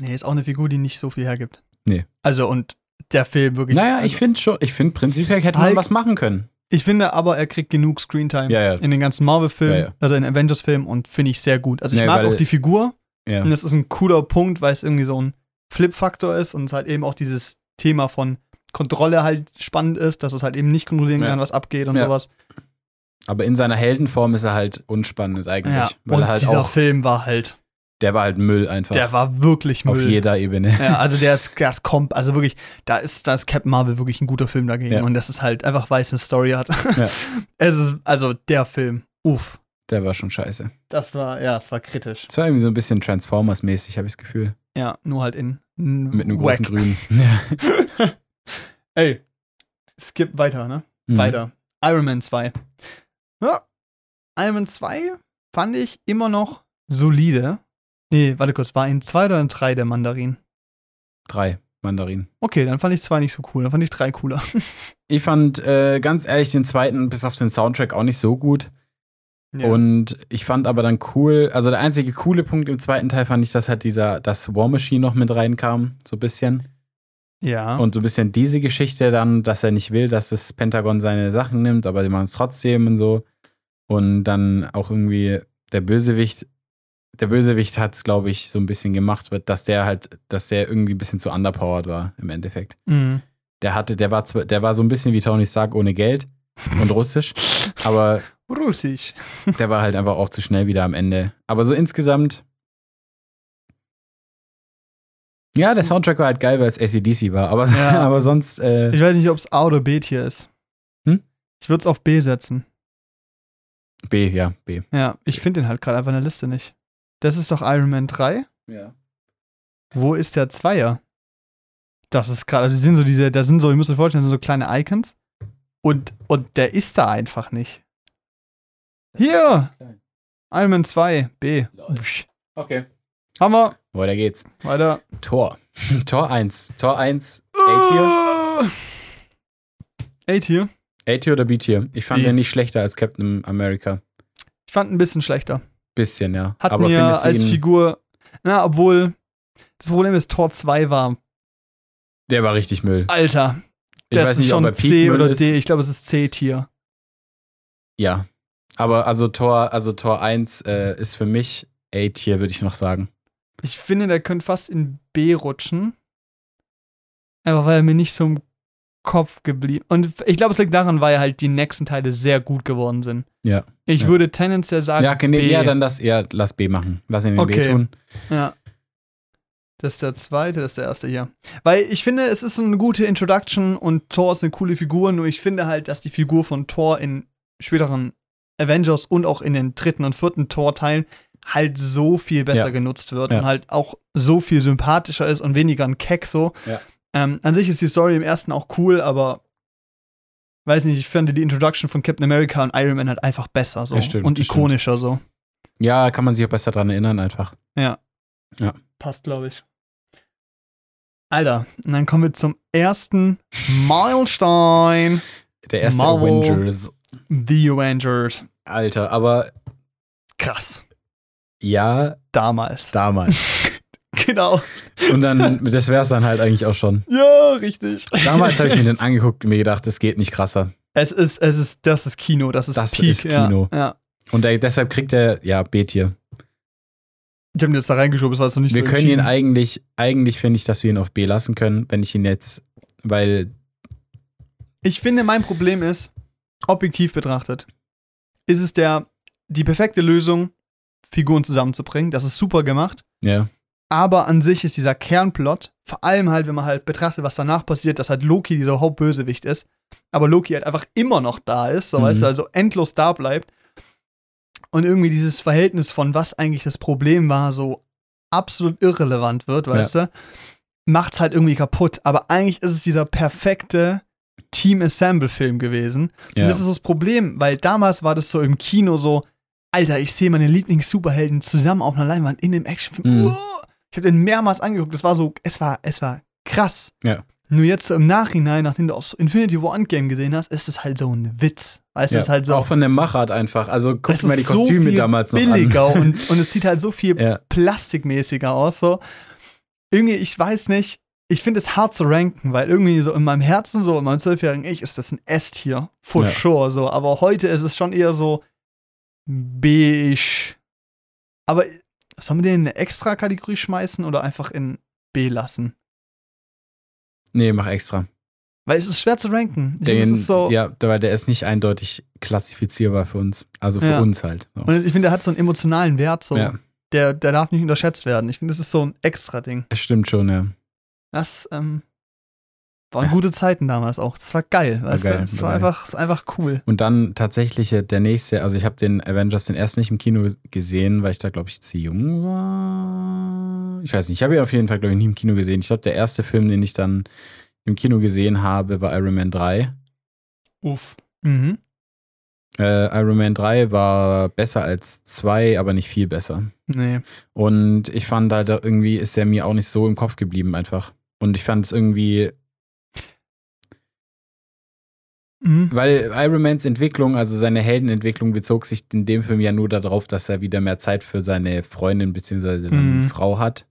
Nee, ist auch eine Figur, die nicht so viel hergibt. Nee. Also, und der Film wirklich. Naja, also, ich finde schon, ich finde prinzipiell hätte man Hulk- was machen können. ich finde aber, er kriegt genug Screentime Ja, ja. in den ganzen Marvel-Filmen, Ja, also in Avengers-Filmen und finde ich sehr gut. Also ich Ja, mag weil- auch die Figur Ja. und das ist ein cooler Punkt, weil es irgendwie so ein Flip-Faktor ist und es halt eben auch dieses Thema von Kontrolle halt spannend ist, dass es halt eben nicht kontrollieren kann, was abgeht und sowas. Aber in seiner Heldenform ist er halt unspannend eigentlich. Ja, Weil und er halt dieser auch, Film war halt, der war halt Müll einfach. der war wirklich auf Müll. jeder Ebene. Ja, also der ist, das kommt, also wirklich, da ist, da ist Captain Marvel wirklich ein guter Film dagegen Ja. und das ist halt einfach, weil es eine Story hat. Ja. Es ist, also der Film, uff, Der war schon scheiße. das war, ja, es war kritisch. Es war irgendwie so ein bisschen Transformers-mäßig, habe ich das Gefühl. Ja, nur halt in Mit einem wack. großen Grün. Ja. Ey, skip weiter, ne? Mhm. Weiter. Iron Man 2. Ja, Iron Man 2 fand ich immer noch solide. Nee, warte kurz, war in 2 oder in 3 der Mandarin? Drei Mandarinen. Okay, dann fand ich 2 nicht so cool, dann fand ich 3 cooler. Ich fand äh, ganz ehrlich den zweiten bis auf den Soundtrack auch nicht so gut. Ja. Und ich fand aber dann cool, also der einzige coole Punkt im zweiten Teil fand ich, dass halt dieser, dass War Machine noch mit reinkam, so ein bisschen. ja. Und so ein bisschen diese Geschichte dann, dass er nicht will, dass das Pentagon seine Sachen nimmt, aber die machen es trotzdem und so. Und dann auch irgendwie der Bösewicht, der Bösewicht hat es, glaube ich, so ein bisschen gemacht, dass der halt, dass der irgendwie ein bisschen zu underpowered war im Endeffekt. Mhm. Der hatte, der war zwar, der war so ein bisschen wie Tony Stark ohne Geld und russisch, aber Russisch. der war halt einfach auch zu schnell wieder am Ende. Aber so insgesamt. Ja, der Soundtrack war halt geil, weil es ACDC war. Aber, Ja. aber sonst. Äh, Ich weiß nicht, ob es A oder B Tier ist. Hm? Ich würde es auf B setzen. B, ja, B. Ja, ich finde den halt gerade einfach in der Liste nicht. Das ist doch Iron Man 3. Ja. Wo ist der Zweier? Das ist gerade, also die sind so diese, da sind so, ihr müsst euch vorstellen, das sind so kleine Icons. Und, und der ist da einfach nicht. Hier! Iron Man 2, B. Okay. Hammer. Weiter geht's. Weiter. Tor. Tor 1. Tor 1. A-Tier. A-Tier. A-Tier oder B-Tier? Ich fand B. den nicht schlechter als Captain America. Ich fand ein bisschen schlechter. Bisschen, ja. Hat Aber du als Figur, na, obwohl, das Problem ist, Tor 2 war, Der war richtig Müll. Alter, Ich das weiß ist nicht, schon ob er C oder ist. D. Ich glaube, es ist C-Tier. Ja. Aber also Tor, also Tor 1 äh, ist für mich A-Tier, würde ich noch sagen. Ich finde, der könnte fast in B rutschen. Einfach weil er mir nicht so im Kopf geblieben. Und ich glaube, es liegt daran, weil halt die nächsten Teile sehr gut geworden sind. Ja. Ich Ja. würde tendenziell sagen, Ja, nee, B. ja, dann lass, ja, lass B machen. Lass ihn in B Okay. tun. Ja. Das ist der zweite, das ist der erste hier. Weil ich finde, es ist eine gute Introduction und Thor ist eine coole Figur, nur ich finde halt, dass die Figur von Thor in späteren Avengers und auch in den dritten und vierten Thor-Teilen halt so viel besser Ja. genutzt wird Ja. und halt auch so viel sympathischer ist und weniger ein Keck so. Ja. Ähm, an sich ist die Story im ersten auch cool, aber weiß nicht, ich finde die Introduction von Captain America und Iron Man halt einfach besser so Ja, stimmt, und das stimmt. ikonischer so. Ja, kann man sich auch besser dran erinnern, einfach. Passt, glaube ich. Alter, und dann kommen wir zum ersten Meilenstein. Der erste Marvel. Avengers. The Avengers. Alter, aber Krass. ja, Damals. damals. Genau. Und dann, das wär's dann halt eigentlich auch schon. Ja, richtig. Damals habe ich mir den angeguckt und mir gedacht, das geht nicht krasser. Es ist, es ist, das ist Kino, das ist Das Peak. ist Kino. Ja, ja. Und der, deshalb kriegt er, ja, B-Tier. Ich habe ihn jetzt da reingeschoben, das war jetzt noch nicht Wir so können ihn eigentlich, eigentlich finde ich, dass wir ihn auf B lassen können, wenn ich ihn jetzt, weil, Ich finde, mein Problem ist, objektiv betrachtet, ist es der, die perfekte Lösung, Figuren zusammenzubringen. Das ist super gemacht. ja, Aber an sich ist dieser Kernplot, vor allem halt, wenn man halt betrachtet, was danach passiert, dass halt Loki dieser Hauptbösewicht ist, aber Loki halt einfach immer noch da ist, so Mhm. weißt du, also endlos da bleibt. Und irgendwie dieses Verhältnis von was eigentlich das Problem war, so absolut irrelevant wird, weißt du, macht's halt irgendwie kaputt. Aber eigentlich ist es dieser perfekte Team-Assemble-Film gewesen. ja. Und das ist das Problem, weil damals war das so im Kino so, Alter, ich sehe meine Lieblings-Superhelden zusammen auf einer Leinwand in dem Actionfilm. Mhm. Oh! Ich habe den mehrmals angeguckt. Das war so, es war, es war krass. Ja. Nur jetzt so im Nachhinein, nachdem du auch so Infinity War Endgame gesehen hast, ist es halt so ein Witz. Weißt du, ja. ist halt so. Auch von der Machart einfach. Also guck mal die so Kostüme viel damals noch billiger an. und, und es sieht halt so viel Ja, plastikmäßiger aus. So. Irgendwie, ich weiß nicht, ich finde es hart zu ranken, weil irgendwie so in meinem Herzen, so in meinem zwölfjährigen Ich, ist das ein S-Tier. For Ja. sure. So. Aber heute ist es schon eher so B-ish. Aber sollen wir den in eine extra Kategorie schmeißen oder einfach in B lassen? Nee, mach extra. Weil es ist schwer zu ranken. Ich es Den, ist so, ja, weil der ist nicht eindeutig klassifizierbar für uns. Also für Ja. uns halt. So. Und ich finde, der hat so einen emotionalen Wert. So. Ja, Der, der darf nicht unterschätzt werden. Ich finde, das ist so ein extra Ding. das stimmt schon, ja. Das ähm, waren Ja. gute Zeiten damals auch. Das war geil. Weißt geil, du? Das war war geil. einfach, einfach cool. Und dann tatsächlich äh, der nächste, also ich habe den Avengers den erst nicht im Kino gesehen, weil ich da, glaube ich, zu jung war. Ich weiß nicht, ich habe ihn auf jeden Fall, glaube ich, nie im Kino gesehen. Ich glaube, der erste Film, den ich dann im Kino gesehen habe, war Iron Man 3. Uff. Mhm. Äh, Iron Man 3 war besser als 2, aber nicht viel besser. Nee. Und ich fand halt irgendwie, ist der mir auch nicht so im Kopf geblieben einfach. Und ich fand es irgendwie, Mhm. weil Iron Mans Entwicklung, also seine Heldenentwicklung, bezog sich in dem Film ja nur darauf, dass er wieder mehr Zeit für seine Freundin bzw. Mhm. Frau hat.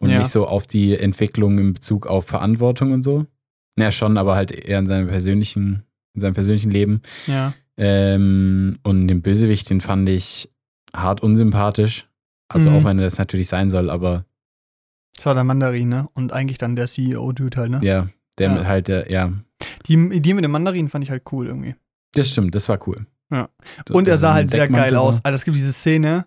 Und Ja. nicht so auf die Entwicklung in Bezug auf Verantwortung und so. Naja, schon, aber halt eher in seinem persönlichen, in seinem persönlichen Leben. Ja. Ähm, und den Bösewicht, den fand ich hart unsympathisch. Also Mhm. auch wenn er das natürlich sein soll, aber Das war der Mandarin, ne? Und eigentlich dann der CEO-Dude halt, ne? ja, der Ja. halt, der, ja, Die Idee mit dem Mandarin fand ich halt cool irgendwie. das stimmt, das war cool. Ja. So, Und er das sah ist halt sehr geil aus. war. Also es gibt diese Szene,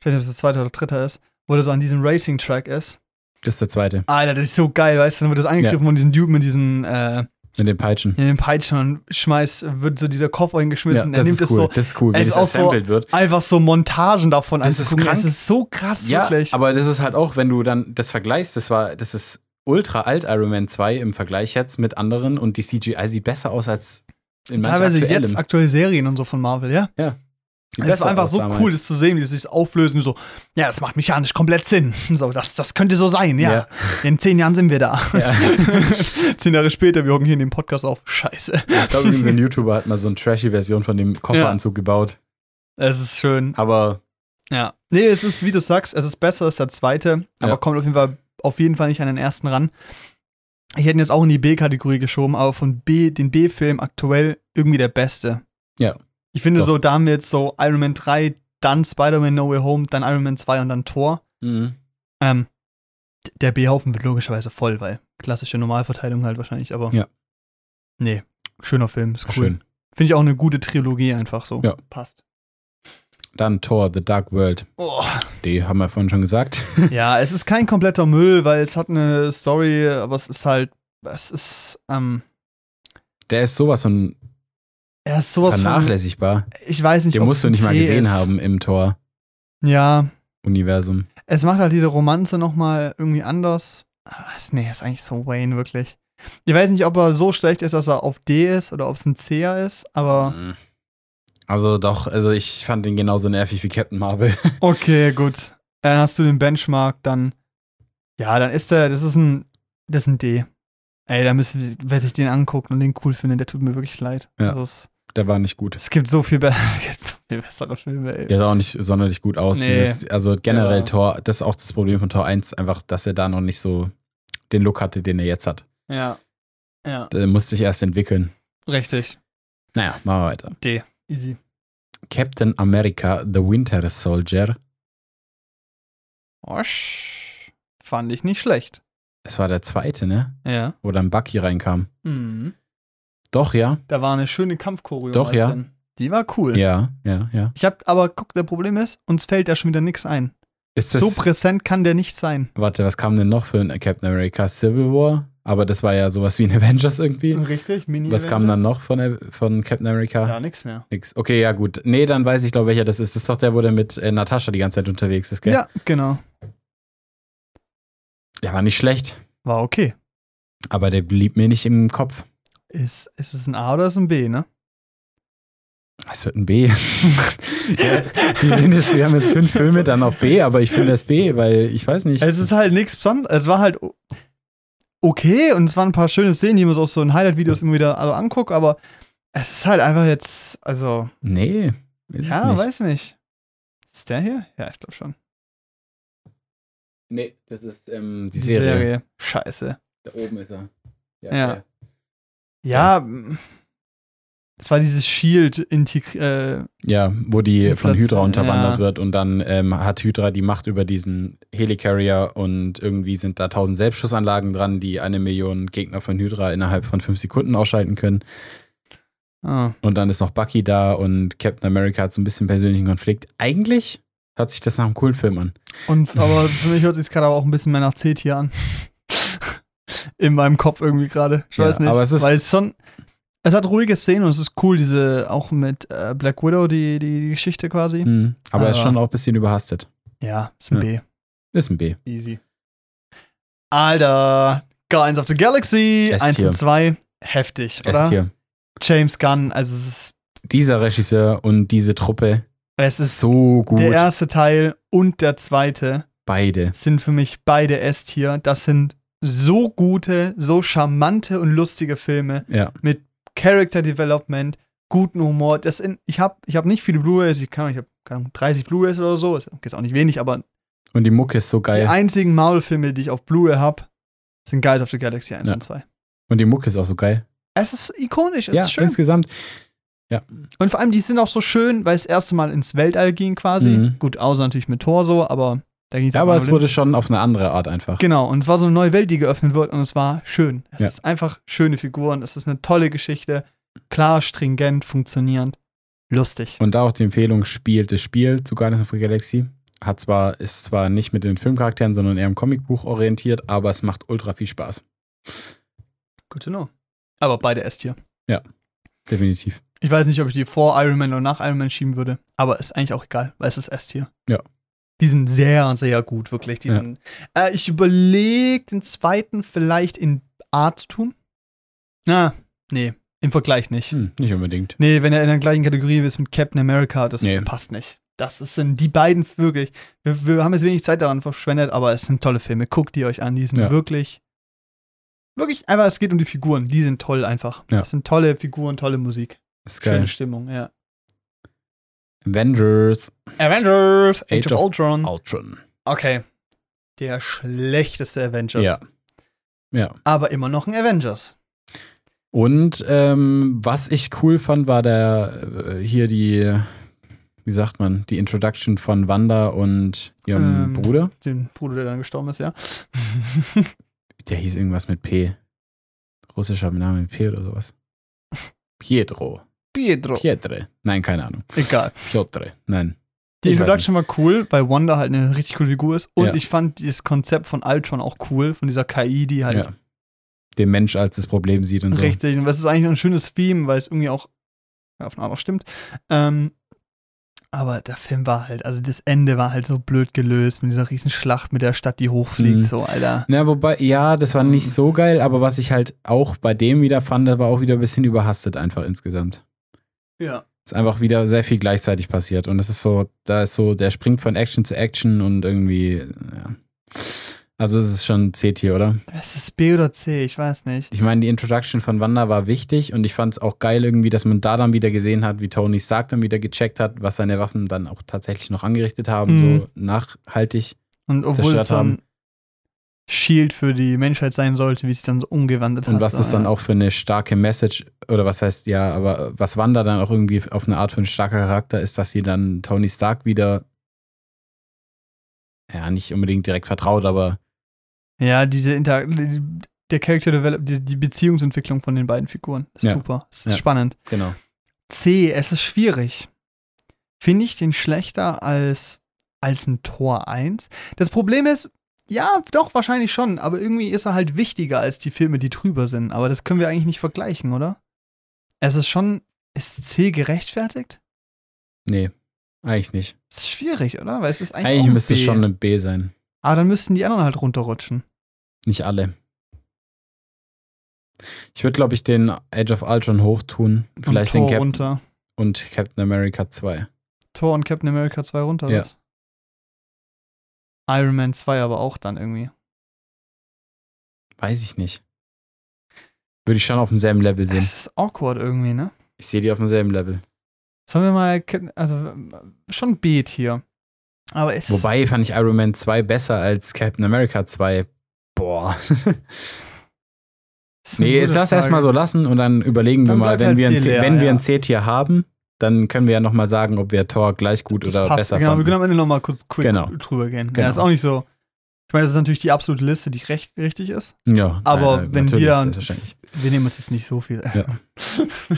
ich weiß nicht, ob es das zweite oder dritte ist, wo er so an diesem Racing-Track ist. Das ist der zweite. Alter, das ist so geil, weißt du? Dann wird das angegriffen von diesen Dude mit diesen, äh, Mit den Peitschen. in den Peitschen und schmeißt, wird so dieser Kopf eingeschmissen. er das nimmt ist es cool. so, das ist cool, wie es das ist auch so- wird. einfach so Montagen davon Das ist anzugucken. krank. Es ist so krass, Ja, wirklich. aber das ist halt auch, wenn du dann das vergleichst, das war, das ist ultra alt Iron Man 2 im Vergleich jetzt mit anderen und die CGI sieht besser aus als in Teilweise aktuellen. jetzt aktuelle Serien und so von Marvel, ja? Sieht Es ist einfach so damals. cool, das zu sehen, wie sie sich auflösen. So, ja, das macht mechanisch komplett Sinn. So, das, das könnte so sein, ja. Ja. In zehn Jahren sind wir da. Ja. zehn Jahre später, wir hocken hier in dem Podcast auf. Scheiße. Ich glaube, so ein YouTuber hat mal so eine trashy Version von dem Kofferanzug gebaut. Es ist schön. Aber Ja. Nee, es ist, wie du sagst, es ist besser als der zweite, aber Ja. kommt auf jeden Fall auf jeden Fall nicht an den ersten ran. Ich hätte ihn jetzt auch in die B-Kategorie geschoben, aber von B, den B-Film aktuell irgendwie der beste. Ja. Ich finde Doch. so, da haben wir jetzt so Iron Man 3, dann Spider-Man No Way Home, dann Iron Man 2 und dann Thor. mhm. Ähm, der B-Haufen wird logischerweise voll, weil klassische Normalverteilung halt wahrscheinlich, aber. Ja. Nee, schöner Film, ist cool. schön. Finde ich auch eine gute Trilogie einfach so. Ja. Passt. Dann Thor, The Dark World. Oh. Die haben wir vorhin schon gesagt. Ja, es ist kein kompletter Müll, weil es hat eine Story, aber es ist halt, es ist, ähm, Der ist sowas von er ist sowas von, vernachlässigbar. ich weiß nicht, Den ob musst du nicht mal gesehen ist. haben im Tor-Universum. Ja, es macht halt diese Romanze nochmal irgendwie anders. Aber es- Nee, ist eigentlich so Wayne, wirklich. Ich weiß nicht, ob er so schlecht ist, dass er auf D ist oder ob es ein C ist, aber Mhm. Also doch, also ich fand den genauso nervig wie Captain Marvel. okay, gut. Dann hast du den Benchmark, dann, ja, dann ist der, das ist ein, das ist ein D. Ey, da müssen wir, wer sich den anguckt und den cool findet, der tut mir wirklich leid. Ja. Also es, Der war nicht gut. es gibt so viel, be so viel bessere Filme, ey. Der sah auch nicht sonderlich gut aus. Nee. Dieses, also generell Ja. Tor, das ist auch das Problem von Tor 1, einfach, dass er da noch nicht so den Look hatte, den er jetzt hat. Ja. Ja, Der musste sich erst entwickeln. richtig. Naja, machen wir weiter. D. Easy. Captain America, The Winter Soldier. Osch. Fand ich nicht schlecht. Das war der zweite, ne? Ja. Wo dann Bucky reinkam. Mhm. Doch, ja. Da war eine schöne Kampfchoreo. Doch, ja. drin. Die war cool. Ja, ja, ja. Ich hab, aber guck, der Problem ist, uns fällt da schon wieder nichts ein. Ist das, So präsent kann der nicht sein. warte, was kam denn noch für ein Captain America? Civil War? Aber das war ja sowas wie ein Avengers irgendwie. Richtig, Mini. Was kam dann noch von, von Captain America? Ja, nix mehr. Nix. Okay, ja, gut. Nee, dann weiß ich, glaube welcher das ist. Das ist doch der, wo der mit äh, Natascha die ganze Zeit unterwegs ist, gell? Ja, genau. Der war nicht schlecht, War okay. aber der blieb mir nicht im Kopf. Ist, ist es ein A oder ist es ein B, ne? Es wird ein B. ja, die, sind jetzt, wir haben jetzt fünf Filme dann auf B, aber ich finde das B, weil ich weiß nicht. Es ist halt nichts Besonderes. Es war halt okay und es waren ein paar schöne Szenen, die man so aus so in Highlight-Videos immer wieder also anguckt, aber es ist halt einfach jetzt, also, nee, ist ja, es nicht. weiß nicht. Ist der hier? Ja, ich glaube schon. Nee, das ist ähm, die, Serie. Scheiße. Da oben ist er. Ja. Ja, m- es war dieses Shield integri äh, Ja, wo die von Hydra unterwandert ja. wird und dann ähm, hat Hydra die Macht über diesen Helicarrier und irgendwie sind da tausend Selbstschussanlagen dran, die eine Million Gegner von Hydra innerhalb von fünf Sekunden ausschalten können. ah, Und dann ist noch Bucky da und Captain America hat so ein bisschen persönlichen Konflikt. Eigentlich hört sich das nach einem coolen Film an. Und aber für mich hört sich gerade auch ein bisschen mehr nach C-Tier an. In meinem Kopf irgendwie gerade. Ich Ja, weiß nicht. aber es ist- weil es schon. Es hat ruhige Szenen und es ist cool, diese auch mit äh, Black Widow, die, die, die Geschichte quasi. Mhm. Aber er ist Aber- schon auch ein bisschen überhastet. Ja, ist ein Ja. B. Ist ein B. Easy. Alter, Guardians of the Galaxy, S-Tier. 1 und 2, heftig, oder? S-Tier. James Gunn, also es ist, Dieser Regisseur und diese Truppe es ist so gut. der erste Teil und der zweite Beide. sind für mich beide S-Tier. Das sind so gute, so charmante und lustige Filme Ja. mit Character Development, guten Humor. Das in, ich habe ich hab nicht viele Blu-rays, ich kann ich habe 30 Blu-rays oder so, ist jetzt auch nicht wenig, aber Und die Mucke ist so die geil. einzigen Marvel-Filme, die ich auf Blu-ray habe, sind Guys of the Galaxy 1 Ja. und 2. Und die Mucke ist auch so geil. Es ist ikonisch, es ja, ist schön. insgesamt. Und vor allem, die sind auch so schön, weil es das erste Mal ins Weltall ging quasi. Mhm. Gut, außer natürlich mit Thor so, aber Ja, aber es wurde schon auf eine andere Art einfach. Genau, und es war so eine neue Welt, die geöffnet wird und es war schön. Es Ja. ist einfach schöne Figuren, es ist eine tolle Geschichte, klar, stringent, funktionierend, lustig. Und da auch die Empfehlung, spielt das Spiel zu Guardians of the Galaxy. Hat zwar, ist zwar nicht mit den Filmcharakteren, sondern eher im Comicbuch orientiert, aber es macht ultra viel Spaß. Good to know. Aber beide S-Tier. Definitiv. Ich weiß nicht, ob ich die vor Iron Man oder nach Iron Man schieben würde, aber ist eigentlich auch egal, weil es ist S-Tier. Ja. Die sind sehr, sehr gut, wirklich. Die Ja. sind, äh, ich überlege den zweiten vielleicht in Art zu tun. Na, nee, im Vergleich nicht. Hm, nicht unbedingt. Nee, wenn er in der gleichen Kategorie ist mit Captain America, das Nee. passt nicht. Das sind die beiden wirklich. Wir, wir haben jetzt wenig Zeit daran verschwendet, aber es sind tolle Filme. Guckt die euch an. Die sind Ja. wirklich, wirklich einfach, es geht um die Figuren. Die sind toll einfach. Ja. Das sind tolle Figuren, tolle Musik. Ist Schöne geil. Stimmung, ja. Avengers Avengers, Age, Age of, of Ultron. Ultron. Okay. Der schlechteste Avengers. Ja. Ja. Aber immer noch ein Avengers. Und ähm, was ich cool fand, war der äh, hier die, wie sagt man, die Introduction von Wanda und ihrem Ähm. Bruder. Den Bruder, der dann gestorben ist, ja. Der hieß irgendwas mit P. Russischer Name mit P oder sowas. Pietro. Pietro. Pietre. Nein, keine Ahnung. Egal. Piotre. Nein. Die Introduction war cool, weil Wanda halt eine richtig coole Figur ist. Und Ja. ich fand dieses Konzept von Ultron auch cool, von dieser KI, die halt Ja. Den Mensch als das Problem sieht und so. richtig. Und das ist eigentlich ein schönes Theme, weil es irgendwie auch ja, auf eine Art auch stimmt. Ähm, aber der Film war halt, also das Ende war halt so blöd gelöst mit dieser riesen Schlacht mit der Stadt, die hochfliegt, Mhm. so, Alter. Na, wobei, ja, das war nicht so geil, aber was ich halt auch bei dem wieder fand, das war auch wieder ein bisschen überhastet einfach insgesamt. Ja. ist einfach wieder sehr viel gleichzeitig passiert. Und es ist so, da ist so, der springt von Action zu Action und irgendwie, ja. Also es ist schon C-Tier, oder? Es ist B oder C, ich weiß nicht. Ich meine, die Introduction von Wanda war wichtig und ich fand es auch geil irgendwie, dass man da dann wieder gesehen hat, wie Tony Stark dann wieder gecheckt hat, was seine Waffen dann auch tatsächlich noch angerichtet haben, Mhm. so nachhaltig. Und obwohl zerstört es so ein Shield für die Menschheit sein sollte, wie es dann so umgewandelt hat. Und was das dann auch für eine starke Message, oder was heißt, ja, aber was Wanda dann auch irgendwie auf eine Art von starker Charakter ist, dass sie dann Tony Stark wieder, ja, nicht unbedingt direkt vertraut, aber Ja, diese Inter der Character Develop, die, die Beziehungsentwicklung von den beiden Figuren. Ist Ja. super. Ist Ja. spannend. genau. C, es ist schwierig. Finde ich den schlechter als, als ein Tor 1? Das Problem ist, ja, doch, wahrscheinlich schon, aber irgendwie ist er halt wichtiger als die Filme, die drüber sind. Aber das können wir eigentlich nicht vergleichen, oder? Es ist schon, ist C gerechtfertigt? Nee, eigentlich nicht. Es ist schwierig, oder? Weil es ist eigentlich, Eigentlich ein müsste es schon eine B sein. Aber dann müssten die anderen halt runterrutschen. Nicht alle. Ich würde, glaube ich, den Age of Ultron hochtun. Vielleicht und den Tor Cap runter. und Captain America 2. Thor und Captain America 2 runter, Ja. was? Iron Man 2 aber auch dann irgendwie. Weiß ich nicht. Würde ich schon auf demselben Level sehen. Es ist awkward irgendwie, ne? Ich sehe die auf demselben Level. Sollen wir mal, also schon B hier. Aber es Wobei fand ich Iron Man 2 besser als Captain America 2. Boah. Nee, jetzt lass erstmal so lassen und dann überlegen Dann wir mal, wenn halt wir ein leer, wenn wir ja. ein C-Tier haben, dann können wir ja nochmal sagen, ob wir Thor gleich gut Das oder passt. besser Genau, wir fanden. können am Ende nochmal kurz quick Genau. drüber gehen. Genau. Ja, ist auch nicht so. Ich meine, das ist natürlich die absolute Liste, die recht, richtig ist. Ja, Aber äh, wenn wir-. Wir nehmen uns jetzt nicht so viel. Ja.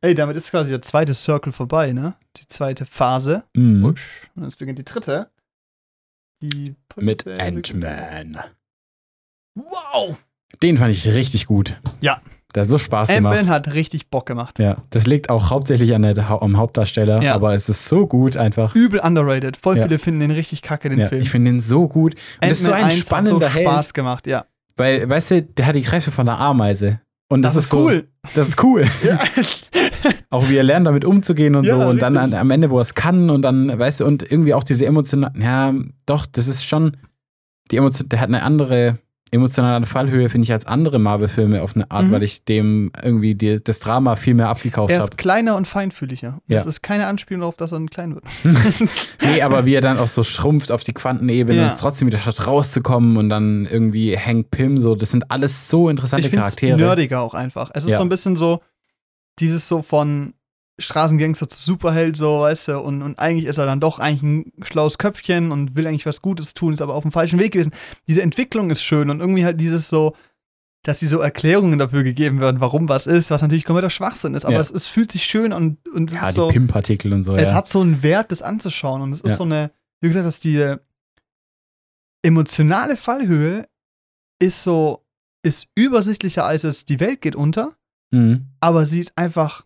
Ey, damit ist quasi der zweite Circle vorbei, ne? Die zweite Phase. Mhm. Usch. Und jetzt beginnt die dritte. Die Mit Ant-Man. Wow! Den fand ich richtig gut. Ja. Der hat so Spaß gemacht. Ant-Man hat richtig Bock gemacht. Ja, das liegt auch hauptsächlich an der, am Hauptdarsteller, Ja. aber es ist so gut einfach. Übel underrated. Voll Ja. viele finden den richtig kacke, den Ja, Film. ich finde den so gut. Und das ist so ein 1 hat spannender so Held, Spaß gemacht, ja. weil, weißt du, der hat die Kräfte von der Ameise. Und das, Das, ist so, cool. Das ist cool. Ja. Auch wie er lernt, damit umzugehen und Ja, so. Und dann richtig. an, am Ende, wo er es kann und dann, weißt du, und irgendwie auch diese emotionalen, ja, doch, das ist schon, die Emotion, der hat eine andere emotionale Fallhöhe, finde ich, als andere Marvel-Filme auf eine Art, Mhm. weil ich dem irgendwie die, das Drama viel mehr abgekauft er habe. ist kleiner und feinfühliger. Ja. Das ist keine Anspielung darauf, dass er klein wird. Nee, aber wie er dann auch so schrumpft auf die Quantenebene Ja. und es trotzdem wieder schafft, rauszukommen und dann irgendwie Hank Pym, so, das sind alles so interessante ich Charaktere. nerdiger auch einfach. Es ist Ja. so ein bisschen so, dieses so von Straßengangster zu Superheld, so, weißt du, und, und eigentlich ist er dann doch eigentlich ein schlaues Köpfchen und will eigentlich was Gutes tun, ist aber auf dem falschen Weg gewesen. Diese Entwicklung ist schön und irgendwie halt dieses so, dass die so Erklärungen dafür gegeben werden, warum was ist, was natürlich kompletter Schwachsinn ist, aber Ja. es, es fühlt sich schön und, und es Ja, ist die so, Pim-Partikel und so, es ja. hat so einen Wert, das anzuschauen und es ist Ja. so eine, wie gesagt, dass die emotionale Fallhöhe ist so, ist übersichtlicher, als es die Welt geht unter Mhm. aber sie ist einfach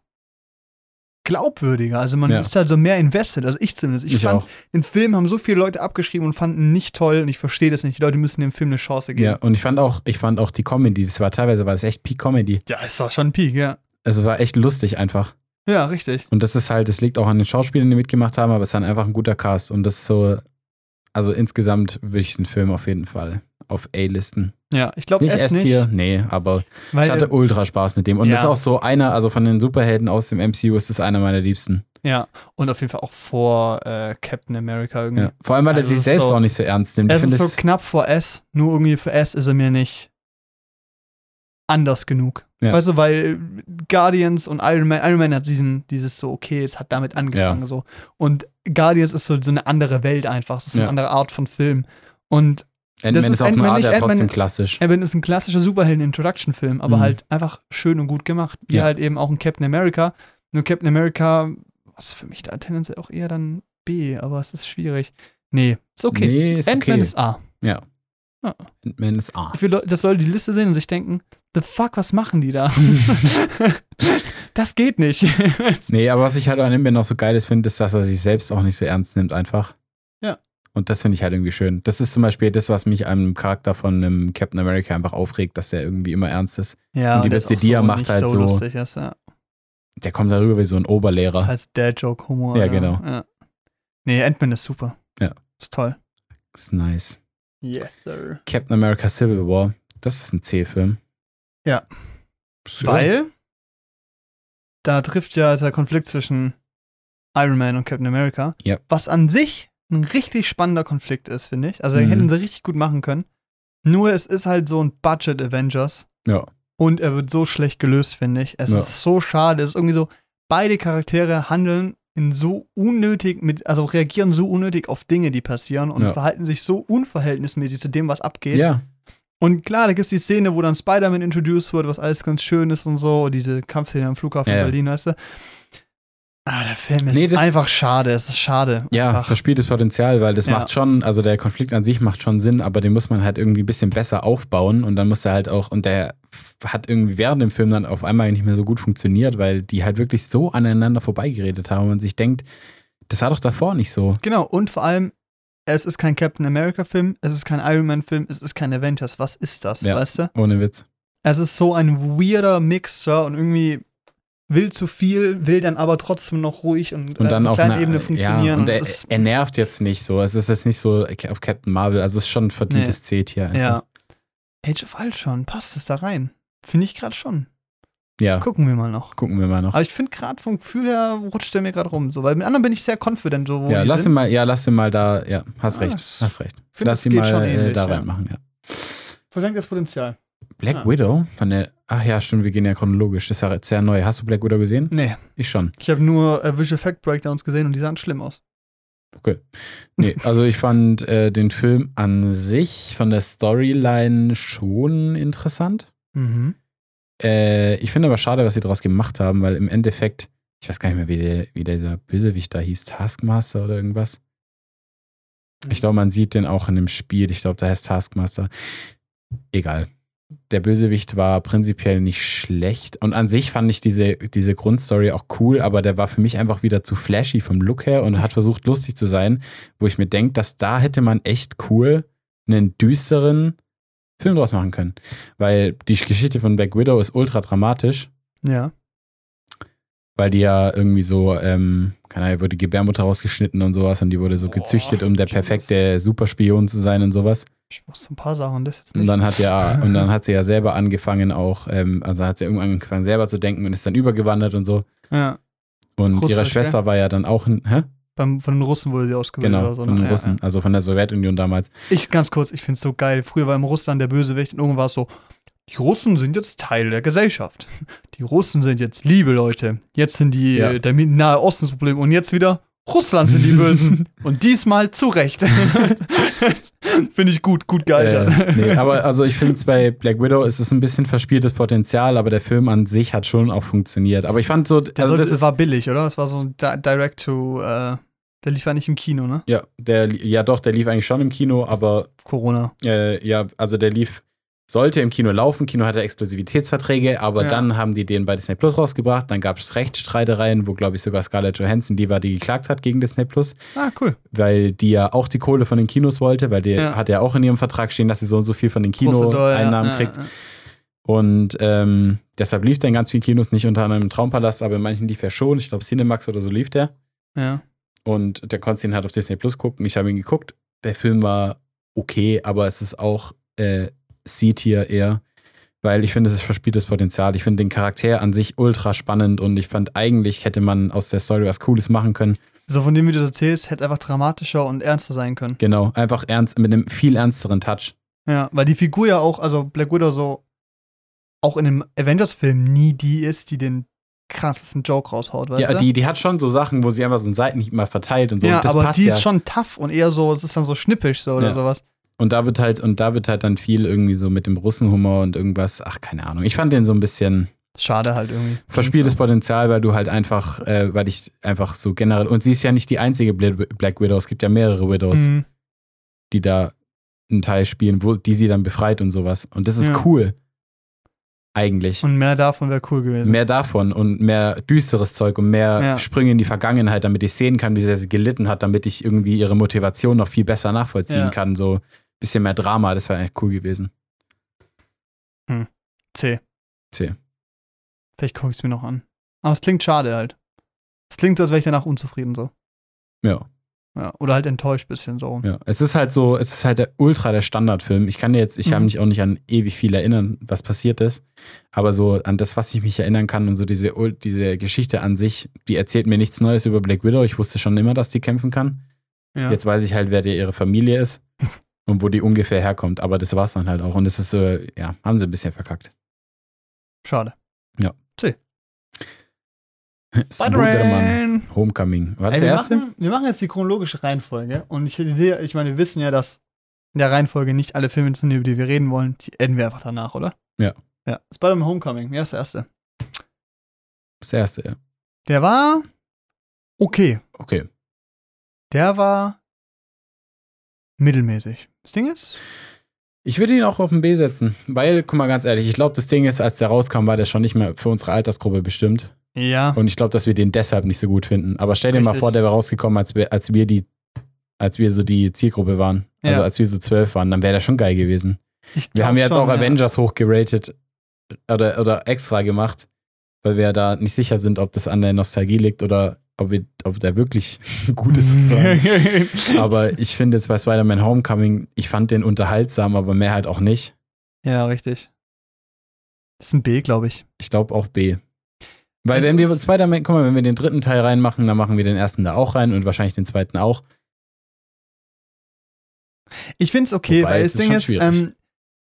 glaubwürdiger. Also man Ja. ist halt so mehr invested. Also ich zumindest. Ich, Ich, fand, auch. den Film haben so viele Leute abgeschrieben und fanden nicht toll und ich verstehe das nicht. Die Leute müssen dem Film eine Chance geben. Ja, und ich fand auch, ich fand auch die Comedy, das war teilweise, war das echt Peak-Comedy. Ja, es war schon Peak, ja. Es war echt lustig einfach. Ja, richtig. Und das ist halt, das liegt auch an den Schauspielern, die mitgemacht haben, aber es ist dann einfach ein guter Cast. Und das ist so, also insgesamt würde ich den Film auf jeden Fall auf A-Listen. Ja, ich Ist glaube nicht. S-Tier, nee, aber Weil, ich hatte ultra Spaß mit dem. Und das ist Ja. auch so einer, also von den Superhelden aus dem MCU ist das einer meiner Liebsten. ja, und auf jeden Fall auch vor äh, Captain America irgendwie. Ja. Vor allem, weil Also er sich ist selbst so- auch nicht so ernst nimmt. Ich Es ist finde so knapp vor S, nur irgendwie für S ist er mir nicht anders genug. Ja. Weißt du, weil Guardians und Iron Man, Iron Man hat diesen, dieses so, okay, es hat damit angefangen so. Und Guardians ist so, so eine andere Welt einfach. Es ist so eine Ja. andere Art von Film. Und Ant-Man ist ist auf eine Ant-Man Art ja trotzdem Ant-Man- klassisch. Evan ist ein klassischer Superhelden-Introduction-Film, aber Mhm. halt einfach schön und gut gemacht. Wie Ja. halt eben auch ein Captain America. Nur Captain America, was für mich da tendenziell auch eher dann B, aber es ist schwierig. Nee, ist okay. Nee, ist Ant-Man okay. ist A. Ant-Man ist A. Will, dass Leute die Liste sehen und sich denken, the fuck, was machen die da? das geht nicht. Nee, aber was ich halt an Ant-Man noch so geil ist, finde, ist, dass er sich selbst auch nicht so ernst nimmt, einfach. Und das finde ich halt irgendwie schön. Das ist zum Beispiel das, was mich am Charakter von einem Captain America einfach aufregt, dass er irgendwie immer ernst ist. ja, Und die das Witze, die er macht, halt so- lustig ist, ja. Der kommt darüber wie so ein Das ist Oberlehrer. halt Dad-Joke-Humor. Ja, genau. Ja. Nee, Ant-Man ist super. Ja. Ist toll. Das ist nice. Yes, sir. Captain America Civil War, das ist ein C-Film. Ja. So. Weil da trifft ja der Konflikt zwischen Iron Man und Captain America. Ja. Was an sich ein richtig spannender Konflikt ist, finde ich. Also Mhm. hätten sie richtig gut machen können. Nur es ist halt so ein Budget Avengers. Ja. Und er wird so schlecht gelöst, finde ich. Es Ja. ist so schade. Es ist irgendwie so, beide Charaktere handeln in so unnötig, mit, also reagieren so unnötig auf Dinge, die passieren und Ja. verhalten sich so unverhältnismäßig zu dem, was abgeht. Ja, Und klar, da gibt es die Szene, wo dann Spider-Man introduced wird, was alles ganz schön ist und so. Diese Kampfszene am Flughafen ja. Berlin, weißt du. Ah, der Film ist Nee, einfach schade. Es ist schade. ja, Einfach. verspieltes Potenzial, weil das Ja. macht schon, also der Konflikt an sich macht schon Sinn, aber den muss man halt irgendwie ein bisschen besser aufbauen und dann muss er halt auch, und der hat irgendwie während dem Film dann auf einmal nicht mehr so gut funktioniert, weil die halt wirklich so aneinander vorbeigeredet haben und man sich denkt, das war doch davor nicht so. Genau, und vor allem, es ist kein Captain America-Film, es ist kein Iron Man-Film, es ist kein Avengers. Was ist das, Ja. weißt du? Ohne Witz. Es ist so ein weirder Mixer und irgendwie will zu viel, will dann aber trotzdem noch ruhig und, Und äh, dann auf kleiner einer Ebene Ja, funktionieren. und es er, er nervt jetzt nicht so. Es ist jetzt nicht so auf Captain Marvel, also es ist schon ein verdientes C-Tier. einfach. ja. Age of Ultron, passt es da rein? Finde ich gerade schon. Ja, Gucken wir mal noch. gucken wir mal noch. Aber ich finde gerade vom Gefühl her rutscht der mir gerade rum. So, weil mit anderen bin ich sehr confident, so wo Ja, lass ihn sind. mal, ja, lass ihn mal da, ja, hast Ah, recht, das- hast recht. find, Lass das ihn mal äh, ähnlich, da ja. reinmachen, ja. Verschenktes Potenzial. Black Ah. Widow von der, ach ja, stimmt, wir gehen ja chronologisch, das ist ja jetzt sehr neu. Hast du Black Widow gesehen? Nee, Ich schon. ich habe nur äh, Visual Effect Breakdowns gesehen und die sahen schlimm aus. Nee, also ich fand äh, den Film an sich von der Storyline schon interessant. Mhm. Äh, ich finde aber schade, was sie daraus gemacht haben, weil im Endeffekt, ich weiß gar nicht mehr, wie, der, wie dieser Bösewicht da hieß, Taskmaster oder irgendwas. Ich glaube, man sieht den auch in dem Spiel. Ich glaube, da heißt Taskmaster. Egal. Der Bösewicht war prinzipiell nicht schlecht. Und an sich fand ich diese, diese Grundstory auch cool, aber der war für mich einfach wieder zu flashy vom Look her und hat versucht, lustig zu sein, wo ich mir denke, dass da hätte man echt cool einen düsteren Film draus machen können. Weil die Geschichte von Black Widow ist ultra dramatisch, Ja. weil die ja irgendwie so, ähm, keine Ahnung, wurde die Gebärmutter rausgeschnitten und sowas und die wurde so Boah, gezüchtet, um der Jesus. perfekte Superspion zu sein und sowas. Ich wusste ein paar Sachen, das jetzt nicht. Und dann hat ja, und dann hat sie ja selber angefangen auch, ähm, also hat sie irgendwann angefangen selber zu denken und ist dann übergewandert und so. ja. Und Russisch, ihre Schwester war ja dann auch, in, hä? Beim, von den Russen wurde sie ausgebildet Genau, oder so. von ne? den Ja, Russen, Ja. also von der Sowjetunion damals. Ich ganz kurz, ich finde es so geil. Früher war im Russland der Bösewicht und irgendwann war es so, die Russen sind jetzt Teil der Gesellschaft. Die Russen sind jetzt liebe Leute. Jetzt sind die Ja. äh, der Nahe Osten das Problem und jetzt wieder Russland sind die Bösen. und diesmal zu Recht. finde ich gut, gut gealtert. Äh, nee, aber also ich finde es bei Black Widow ist es ein bisschen verspieltes Potenzial, aber der Film an sich hat schon auch funktioniert. Aber ich fand so, Der also das ist, war billig, oder? Es war so ein Di Direct to, äh, der lief ja nicht im Kino, ne? ja, der, ja doch, der lief eigentlich schon im Kino, aber Corona. Äh, ja, also der lief, sollte im Kino laufen. Kino hatte Exklusivitätsverträge, aber Ja. dann haben die den bei Disney Plus rausgebracht. Dann gab es Rechtsstreitereien, wo, glaube ich, sogar Scarlett Johansson die war, die geklagt hat gegen Disney Plus, Ah, cool. weil die ja auch die Kohle von den Kinos wollte, weil die Ja. hat ja auch in ihrem Vertrag stehen, dass sie so und so viel von den Kinoeinnahmen ja, kriegt. Und ähm, deshalb lief der in ganz vielen Kinos, nicht unter anderem im Traumpalast, aber in manchen lief er schon. Ich glaube, Cinemax oder so lief der. Ja. Und der konnte ihn halt auf Disney Plus gucken. Ich habe ihn geguckt. Der Film war okay, aber es ist auch äh, C-Tier eher, weil ich finde, es ist verspieltes Potenzial. Ich finde den Charakter an sich ultra spannend und ich fand eigentlich hätte man aus der Story was Cooles machen können. So von dem, wie du das erzählst, hätte einfach dramatischer und ernster sein können. Genau, einfach ernst mit einem viel ernsteren Touch. Ja, weil die Figur ja auch, also Black Widow so auch in dem Avengers-Film nie die ist, die den krassesten Joke raushaut, weißt Ja, du? die, die hat schon so Sachen, wo sie einfach so einen Seitenhieb mal verteilt und so. ja, aber die ja. ist schon tough und eher so, es ist dann so schnippisch so oder Ja. sowas. Und da wird halt, und da wird halt dann viel irgendwie so mit dem Russenhumor und irgendwas, ach, keine Ahnung. Ich fand den so ein bisschen. Schade halt irgendwie. verspieltes Potenzial, weil du halt einfach, äh, weil ich einfach so generell, und sie ist ja nicht die einzige Bla- Black Widow, es gibt ja mehrere Widows, Mhm. die da einen Teil spielen, wo, die sie dann befreit und sowas. Und das ist Ja. cool. Eigentlich. Und mehr davon wäre cool gewesen. mehr davon und mehr düsteres Zeug und mehr Ja. Sprünge in die Vergangenheit, damit ich sehen kann, wie sehr sie gelitten hat, damit ich irgendwie ihre Motivation noch viel besser nachvollziehen Ja. kann. So bisschen mehr Drama, das wäre echt cool gewesen. C. C. Vielleicht gucke ich es mir noch an. Aber es klingt schade halt. Es klingt so, als wäre ich danach unzufrieden so. Ja. Ja, oder halt enttäuscht bisschen so. Ja, es ist halt so, es ist halt der ultra der Standardfilm. Ich kann jetzt, ich Mhm. kann mich auch nicht an ewig viel erinnern, was passiert ist, aber so an das, was ich mich erinnern kann und so diese, diese Geschichte an sich, die erzählt mir nichts Neues über Black Widow. Ich wusste schon immer, dass die kämpfen kann. Ja. Jetzt weiß ich halt, wer die ihre Familie ist und wo die ungefähr herkommt, aber das war's dann halt auch. Und das ist so, ja, haben sie ein bisschen verkackt. Schade. Spider-Man. Homecoming. War das Ey, der wir, erste? machen, wir machen jetzt die chronologische Reihenfolge. Und ich, die- ich meine, wir wissen ja, dass in der Reihenfolge nicht alle Filme sind, über die wir reden wollen. Die enden wir einfach danach, oder? Ja. Ja. Spider-Man Homecoming, wer ist der erste? Das ist der erste, ja. Der war okay. Okay. Der war mittelmäßig. Das Ding ist, Ich würde ihn auch auf ein B setzen, weil, guck mal ganz ehrlich, ich glaube, das Ding ist, als der rauskam, war der schon nicht mehr für unsere Altersgruppe bestimmt. ja, Und ich glaube, dass wir den deshalb nicht so gut finden. Aber stell dir mal vor, der wäre rausgekommen, als wir, als wir die, als wir so die Zielgruppe waren. Also Ja. als wir so zwölf waren, dann wäre der schon geil gewesen. ich Wir haben jetzt schon, auch ja. Avengers hochgeratet oder, oder extra gemacht, weil wir da nicht sicher sind, ob das an der Nostalgie liegt oder ob, wir, ob der wirklich gut ist sozusagen. aber ich finde jetzt bei Spider-Man Homecoming, ich fand den unterhaltsam, aber mehr halt auch nicht. ja, richtig. Das ist ein B, glaube ich. Ich glaube auch B. Weil Es wenn wir Spider-Man, guck mal, wenn wir den dritten Teil reinmachen, dann machen wir den ersten da auch rein und wahrscheinlich den zweiten auch. Ich finde es okay, Wobei, weil das Ding ist, ähm,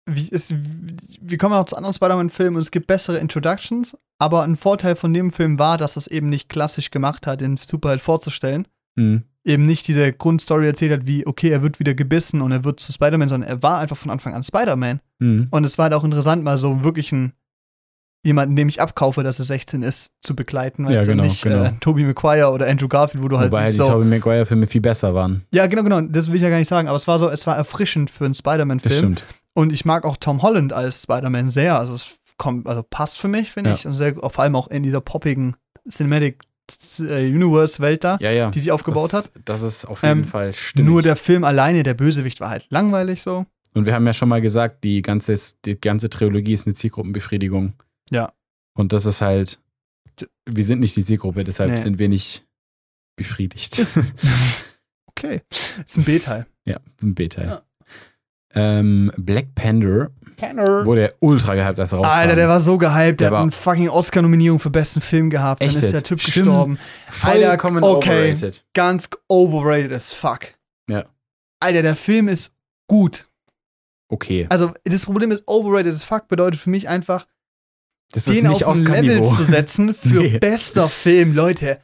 wie, es, wir kommen auch zu anderen Spider-Man-Filmen und es gibt bessere Introductions, aber ein Vorteil von dem Film war, dass es eben nicht klassisch gemacht hat, den Superheld vorzustellen. Hm. Eben nicht diese Grundstory erzählt hat, wie, okay, er wird wieder gebissen und er wird zu Spider-Man, sondern er war einfach von Anfang an Spider-Man. Hm. Und es war halt auch interessant, mal so wirklich einen jemanden, dem ich abkaufe, dass er 16 ist, zu begleiten. Ja, weißt du, genau, nicht genau. Äh, Tobey Maguire oder Andrew Garfield, wo du halt Wobei halt siehst, die so, Tobey Maguire-Filme viel besser waren. Ja, genau, genau. Das will ich ja gar nicht sagen, aber es war so, es war erfrischend für einen Spider-Man-Film. stimmt. Und ich mag auch Tom Holland als Spider-Man sehr. Also es kommt, also passt für mich, finde Ja. ich. Und sehr, vor allem auch in dieser poppigen Cinematic äh, Universe-Welt da, Ja, ja. die sie aufgebaut das, hat. Das ist auf jeden Ähm, Fall stimmig. Nur der Film alleine, der Bösewicht, war halt langweilig so. Und wir haben ja schon mal gesagt, die ganze, die ganze Trilogie ist eine Zielgruppenbefriedigung. Ja. Und das ist halt, wir sind nicht die Zielgruppe, deshalb Nee. sind wir nicht befriedigt. Okay. Ist ein B-Teil. ja, ein B-Teil. Ja. Ähm, Black Panther wurde ja ultra gehypt, als er rauskam. Alter, der war so gehypt, der, Der hat eine fucking Oscar-Nominierung für besten Film gehabt. Echt Dann ist jetzt? der Typ Stimmt. gestorben. Alter, vollkommen okay. overrated. Ganz overrated as fuck. Ja. Alter, der Film ist gut. Okay. Also, das Problem ist, overrated as fuck bedeutet für mich einfach, Das ist den nicht auf ein Level zu setzen für Nee. bester Film. Leute,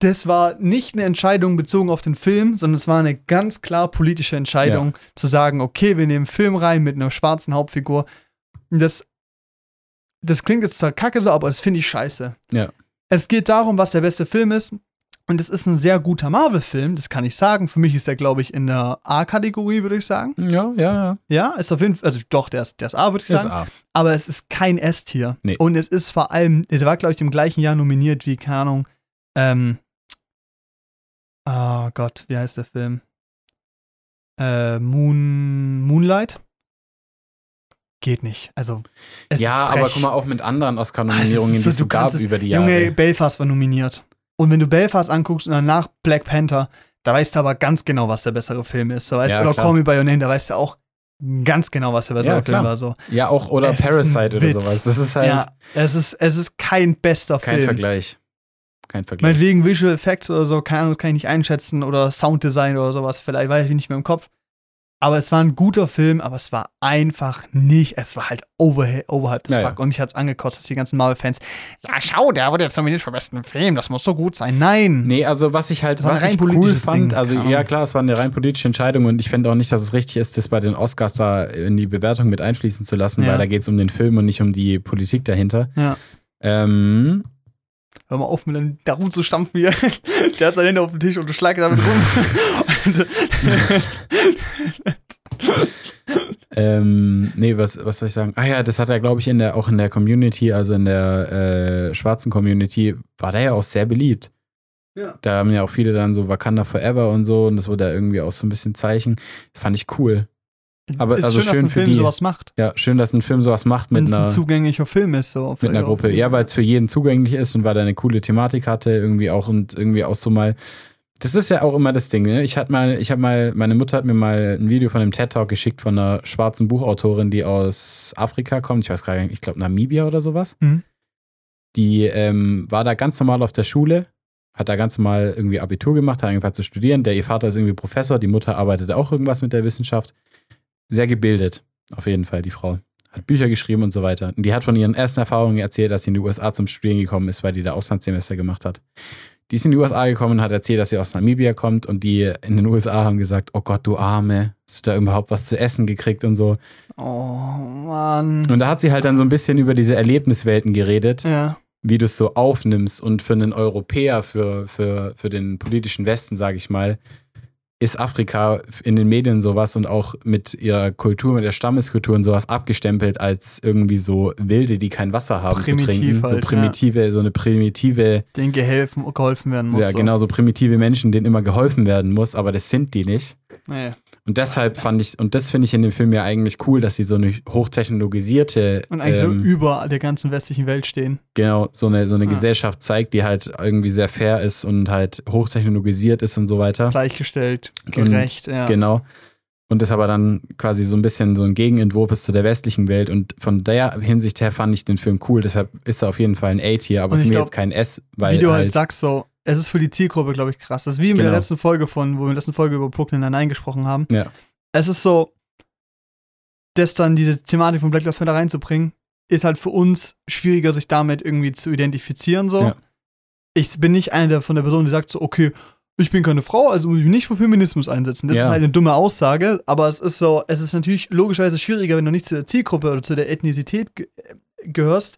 das war nicht eine Entscheidung bezogen auf den Film, sondern es war eine ganz klar politische Entscheidung, zu sagen, okay, wir nehmen einen Film rein mit einer schwarzen Hauptfigur. Das, das klingt jetzt zwar kacke so, aber das finde ich scheiße. Ja. Es geht darum, was der beste Film ist. Und es ist ein sehr guter Marvel-Film, das kann ich sagen. Für mich ist der, glaube ich, in der A-Kategorie, würde ich sagen. Ja, ja, ja. Ja, ist auf jeden Fall, also doch, der ist, der ist A, würde ich Ist sagen A. aber es ist kein S-Tier. Nee. Und es ist vor allem, er war, glaube ich, im gleichen Jahr nominiert wie, keine Ahnung, ähm, oh Gott, wie heißt der Film? Äh, Moon, Moonlight? Geht nicht. Also, Ja, aber guck mal, auch mit anderen Ah, Oscar-Nominierungen, die es so, gab über die Jahre. Junge, Belfast war nominiert. Und wenn du Belfast anguckst und danach Black Panther, da weißt du aber ganz genau, was der bessere Film ist. So, weißt Ja, du, oder klar. Call Me By Your Name, da weißt du auch ganz genau, was der bessere Ja, Film war. So. ja, auch, oder Es Parasite oder Witz. sowas. Das ist halt Ja, es ist, es ist kein bester kein Film. Vergleich. Kein Vergleich. Meinetwegen Visual Effects oder so, keine Ahnung, kann ich nicht einschätzen. Oder Sounddesign oder sowas, vielleicht weiß ich nicht mehr im Kopf. Aber es war ein guter Film, aber es war einfach nicht, es war halt over, overhyped as Ja, fuck. Und mich hat's angekotzt, dass die ganzen Marvel-Fans, ja schau, der wurde jetzt nominiert für besten Film, das muss so gut sein. Nein. Nee, also was ich halt, Das was ich cool fand, Ding, also ja klar, es war eine rein politische Entscheidung und ich finde auch nicht, dass es richtig ist, das bei den Oscars da in die Bewertung mit einfließen zu lassen, Ja. weil da geht es um den Film und nicht um die Politik dahinter. Ja. Ähm, Hör mal auf, mit dem da rumzustampfen hier. Der hat seine Hände auf dem Tisch und du schlagst damit rum. Also, ähm, nee, was, was soll ich sagen? Ah ja, das hat er, glaube ich, in der, auch in der Community, also in der äh, schwarzen Community, war der ja auch sehr beliebt. Ja. Da haben ja auch viele dann so Wakanda Forever und so und das wurde ja irgendwie auch so ein bisschen Zeichen. Das fand ich cool. Aber ist also schön, dass ein für Film die- sowas macht. Ja, schön, dass ein Film sowas macht Wenn mit es ein einer, zugänglicher Film ist. So, mit einer Gruppe. Ja, weil es für jeden zugänglich ist und weil er eine coole Thematik hatte, irgendwie auch und irgendwie auch so mal. Das ist ja auch immer das Ding, ne? Ich hatte mal, ich habe mal, meine Mutter hat mir mal ein Video von einem TED-Talk geschickt von einer schwarzen Buchautorin, die aus Afrika kommt. Ich weiß gar nicht, ich glaube Namibia oder sowas. Mhm. Die ähm, war da ganz normal auf der Schule, hat da ganz normal irgendwie Abitur gemacht, hat angefangen zu studieren. Der ihr Vater ist irgendwie Professor, die Mutter arbeitet auch irgendwas mit der Wissenschaft. Sehr gebildet, auf jeden Fall, die Frau. Hat Bücher geschrieben und so weiter. Und die hat von ihren ersten Erfahrungen erzählt, dass sie in die USA zum Studieren gekommen ist, weil die da Auslandssemester gemacht hat. Die ist in die USA gekommen und hat erzählt, dass sie aus Namibia kommt und die in den USA haben gesagt, oh Gott, du Arme, hast du da überhaupt was zu essen gekriegt und so. Oh, Mann. Und da hat sie halt dann so ein bisschen über diese Erlebniswelten geredet Ja. wie du es so aufnimmst und für einen Europäer, für, für, für den politischen Westen, sage ich mal, ist Afrika in den Medien sowas und auch mit ihrer Kultur, mit der Stammeskultur und sowas abgestempelt als irgendwie so Wilde, die kein Wasser haben Primitiv zu trinken. so halt, primitive, so eine primitive, denen gehelfen, geholfen werden muss. ja so. genau, so primitive Menschen, denen immer geholfen werden muss, aber das sind die nicht. Nee. Und deshalb fand ich, und das finde ich in dem Film ja eigentlich cool, dass sie so eine hochtechnologisierte Und eigentlich ähm, so über der ganzen westlichen Welt stehen. genau so eine, so eine Ja. Gesellschaft zeigt, die halt irgendwie sehr fair ist und halt hochtechnologisiert ist und so weiter. Gleichgestellt, gerecht, ja. Genau. und das aber dann quasi so ein bisschen so ein Gegenentwurf ist zu der westlichen Welt. Und von der Hinsicht her fand ich den Film cool. Deshalb ist er auf jeden Fall ein A-Tier, aber Und für ich mich glaub, jetzt kein S, weil Wie du halt, halt, sagst, so, es ist für die Zielgruppe, glaube ich, krass. Das ist wie in der Genau. letzten Folge von, wo wir in der letzten Folge über Brooklyn Nine-Nine gesprochen haben. Ja. Es ist so, das dann diese Thematik von Black Lives Matter reinzubringen, ist halt für uns schwieriger, sich damit irgendwie zu identifizieren, so. Ja. Ich bin nicht einer der, von der Person, die sagt so, okay, ich bin keine Frau, also muss ich mich nicht für Feminismus einsetzen. Das Ja. ist halt eine dumme Aussage, aber es ist so, es ist natürlich logischerweise schwieriger, wenn du nicht zu der Zielgruppe oder zu der Ethnizität ge gehörst,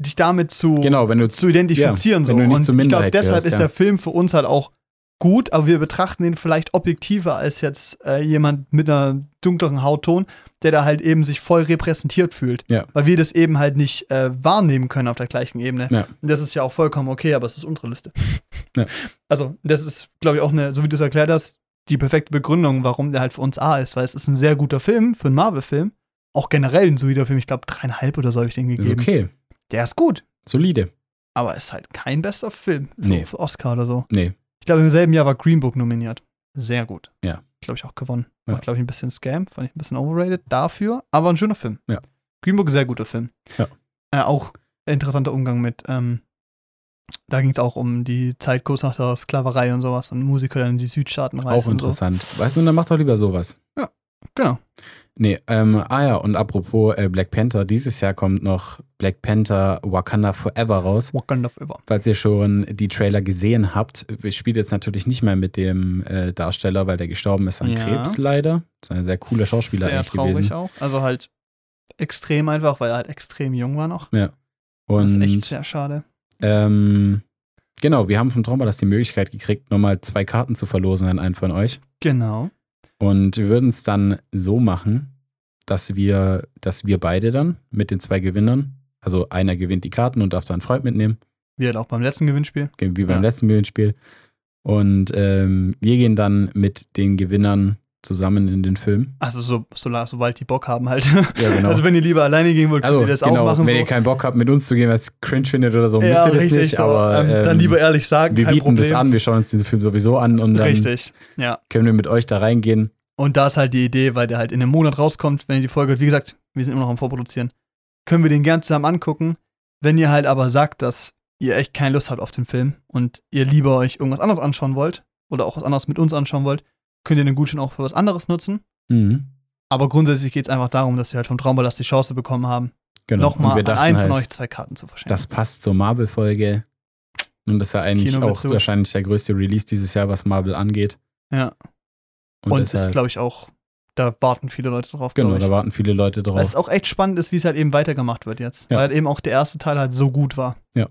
dich damit zu, genau, wenn du zu identifizieren. Ja, so. wenn und ich glaube, deshalb gehörst, ist ja. der Film für uns halt auch gut, aber wir betrachten ihn vielleicht objektiver als jetzt äh, jemand mit einer dunkleren Hautton, der da halt eben sich voll repräsentiert fühlt. Ja. Weil wir das eben halt nicht äh, wahrnehmen können auf der gleichen Ebene. Ja. Und das ist ja auch vollkommen okay, aber es ist unsere Liste. Ja. Also, das ist, glaube ich, auch eine, so wie du es erklärt hast, die perfekte Begründung, warum der halt für uns A ist, weil es ist ein sehr guter Film für einen Marvel-Film. Auch generell ein solider Film. Ich glaube, dreieinhalb oder so habe ich den ist gegeben. okay, Der ist gut. solide. Aber ist halt kein bester Film für, Nee. für Oscar oder so. Nee, Ich glaube, im selben Jahr war Green Book nominiert. Sehr gut. Ja. Glaube ich auch gewonnen. Ja. War, glaube ich, ein bisschen Scam. Fand ich ein bisschen overrated dafür. Aber ein schöner Film. Ja. Green Book, sehr guter Film. Ja. Äh, auch interessanter Umgang mit, ähm, da ging es auch um die Zeit kurz nach der Sklaverei und sowas und Musiker dann in die Südstaaten reisen. auch interessant. Weißt du, dann mach doch lieber sowas. So. Genau. Nee, ähm, ah ja, und apropos äh, Black Panther, dieses Jahr kommt noch Black Panther Wakanda Forever raus. Wakanda Forever. Falls ihr schon die Trailer gesehen habt, wir spielen jetzt natürlich nicht mehr mit dem äh, Darsteller, weil der gestorben ist an Ja. Krebs leider. Das ist ein sehr cooler Schauspieler Sehr eigentlich traurig gewesen. auch. Also halt extrem einfach, weil er halt extrem jung war noch. Das ist Und echt sehr schade. ähm, genau, wir haben vom Traumballast die Möglichkeit gekriegt, nochmal zwei Karten zu verlosen an einen von euch. Genau. Und wir würden es dann so machen, dass wir, dass wir beide dann mit den zwei Gewinnern, also einer gewinnt die Karten und darf seinen Freund mitnehmen, Wie halt auch beim letzten Gewinnspiel. wie beim Ja. letzten Gewinnspiel. Und ähm, wir gehen dann mit den Gewinnern zusammen in den Film. Also so, so, sobald die Bock haben halt. Ja, genau. Also wenn ihr lieber alleine gehen wollt, könnt Also, ihr das genau, auch machen. wenn so. ihr keinen Bock habt, mit uns zu gehen, weil es cringe findet oder so, müsst ja, ihr das richtig, nicht. so, aber ähm, dann ähm, lieber ehrlich sagen, wir bieten Problem. das an, wir schauen uns diesen Film sowieso an und dann Richtig, ja. können wir mit euch da reingehen. Und da ist halt die Idee, weil der halt in einem Monat rauskommt, wenn ihr die Folge hört. Wie gesagt, wir sind immer noch am Vorproduzieren. Können wir den gern zusammen angucken. Wenn ihr halt aber sagt, dass ihr echt keine Lust habt auf den Film und ihr lieber euch irgendwas anderes anschauen wollt oder auch was anderes mit uns anschauen wollt, könnt ihr den Gutschein auch für was anderes nutzen. Mhm. Aber grundsätzlich geht es einfach darum, dass wir halt vom Traumballast die Chance bekommen haben, Genau. nochmal an einen halt, von euch zwei Karten zu verschenken. Das passt zur Marvel-Folge. Und das ist ja eigentlich auch wahrscheinlich der größte Release dieses Jahr, was Marvel angeht. Ja. Und, und ist, deshalb, glaube ich, auch, da warten viele Leute drauf, genau, da warten viele Leute drauf. auch echt spannend ist, wie es halt eben weitergemacht wird jetzt. Ja. Weil halt eben auch der erste Teil halt so gut war. Ja.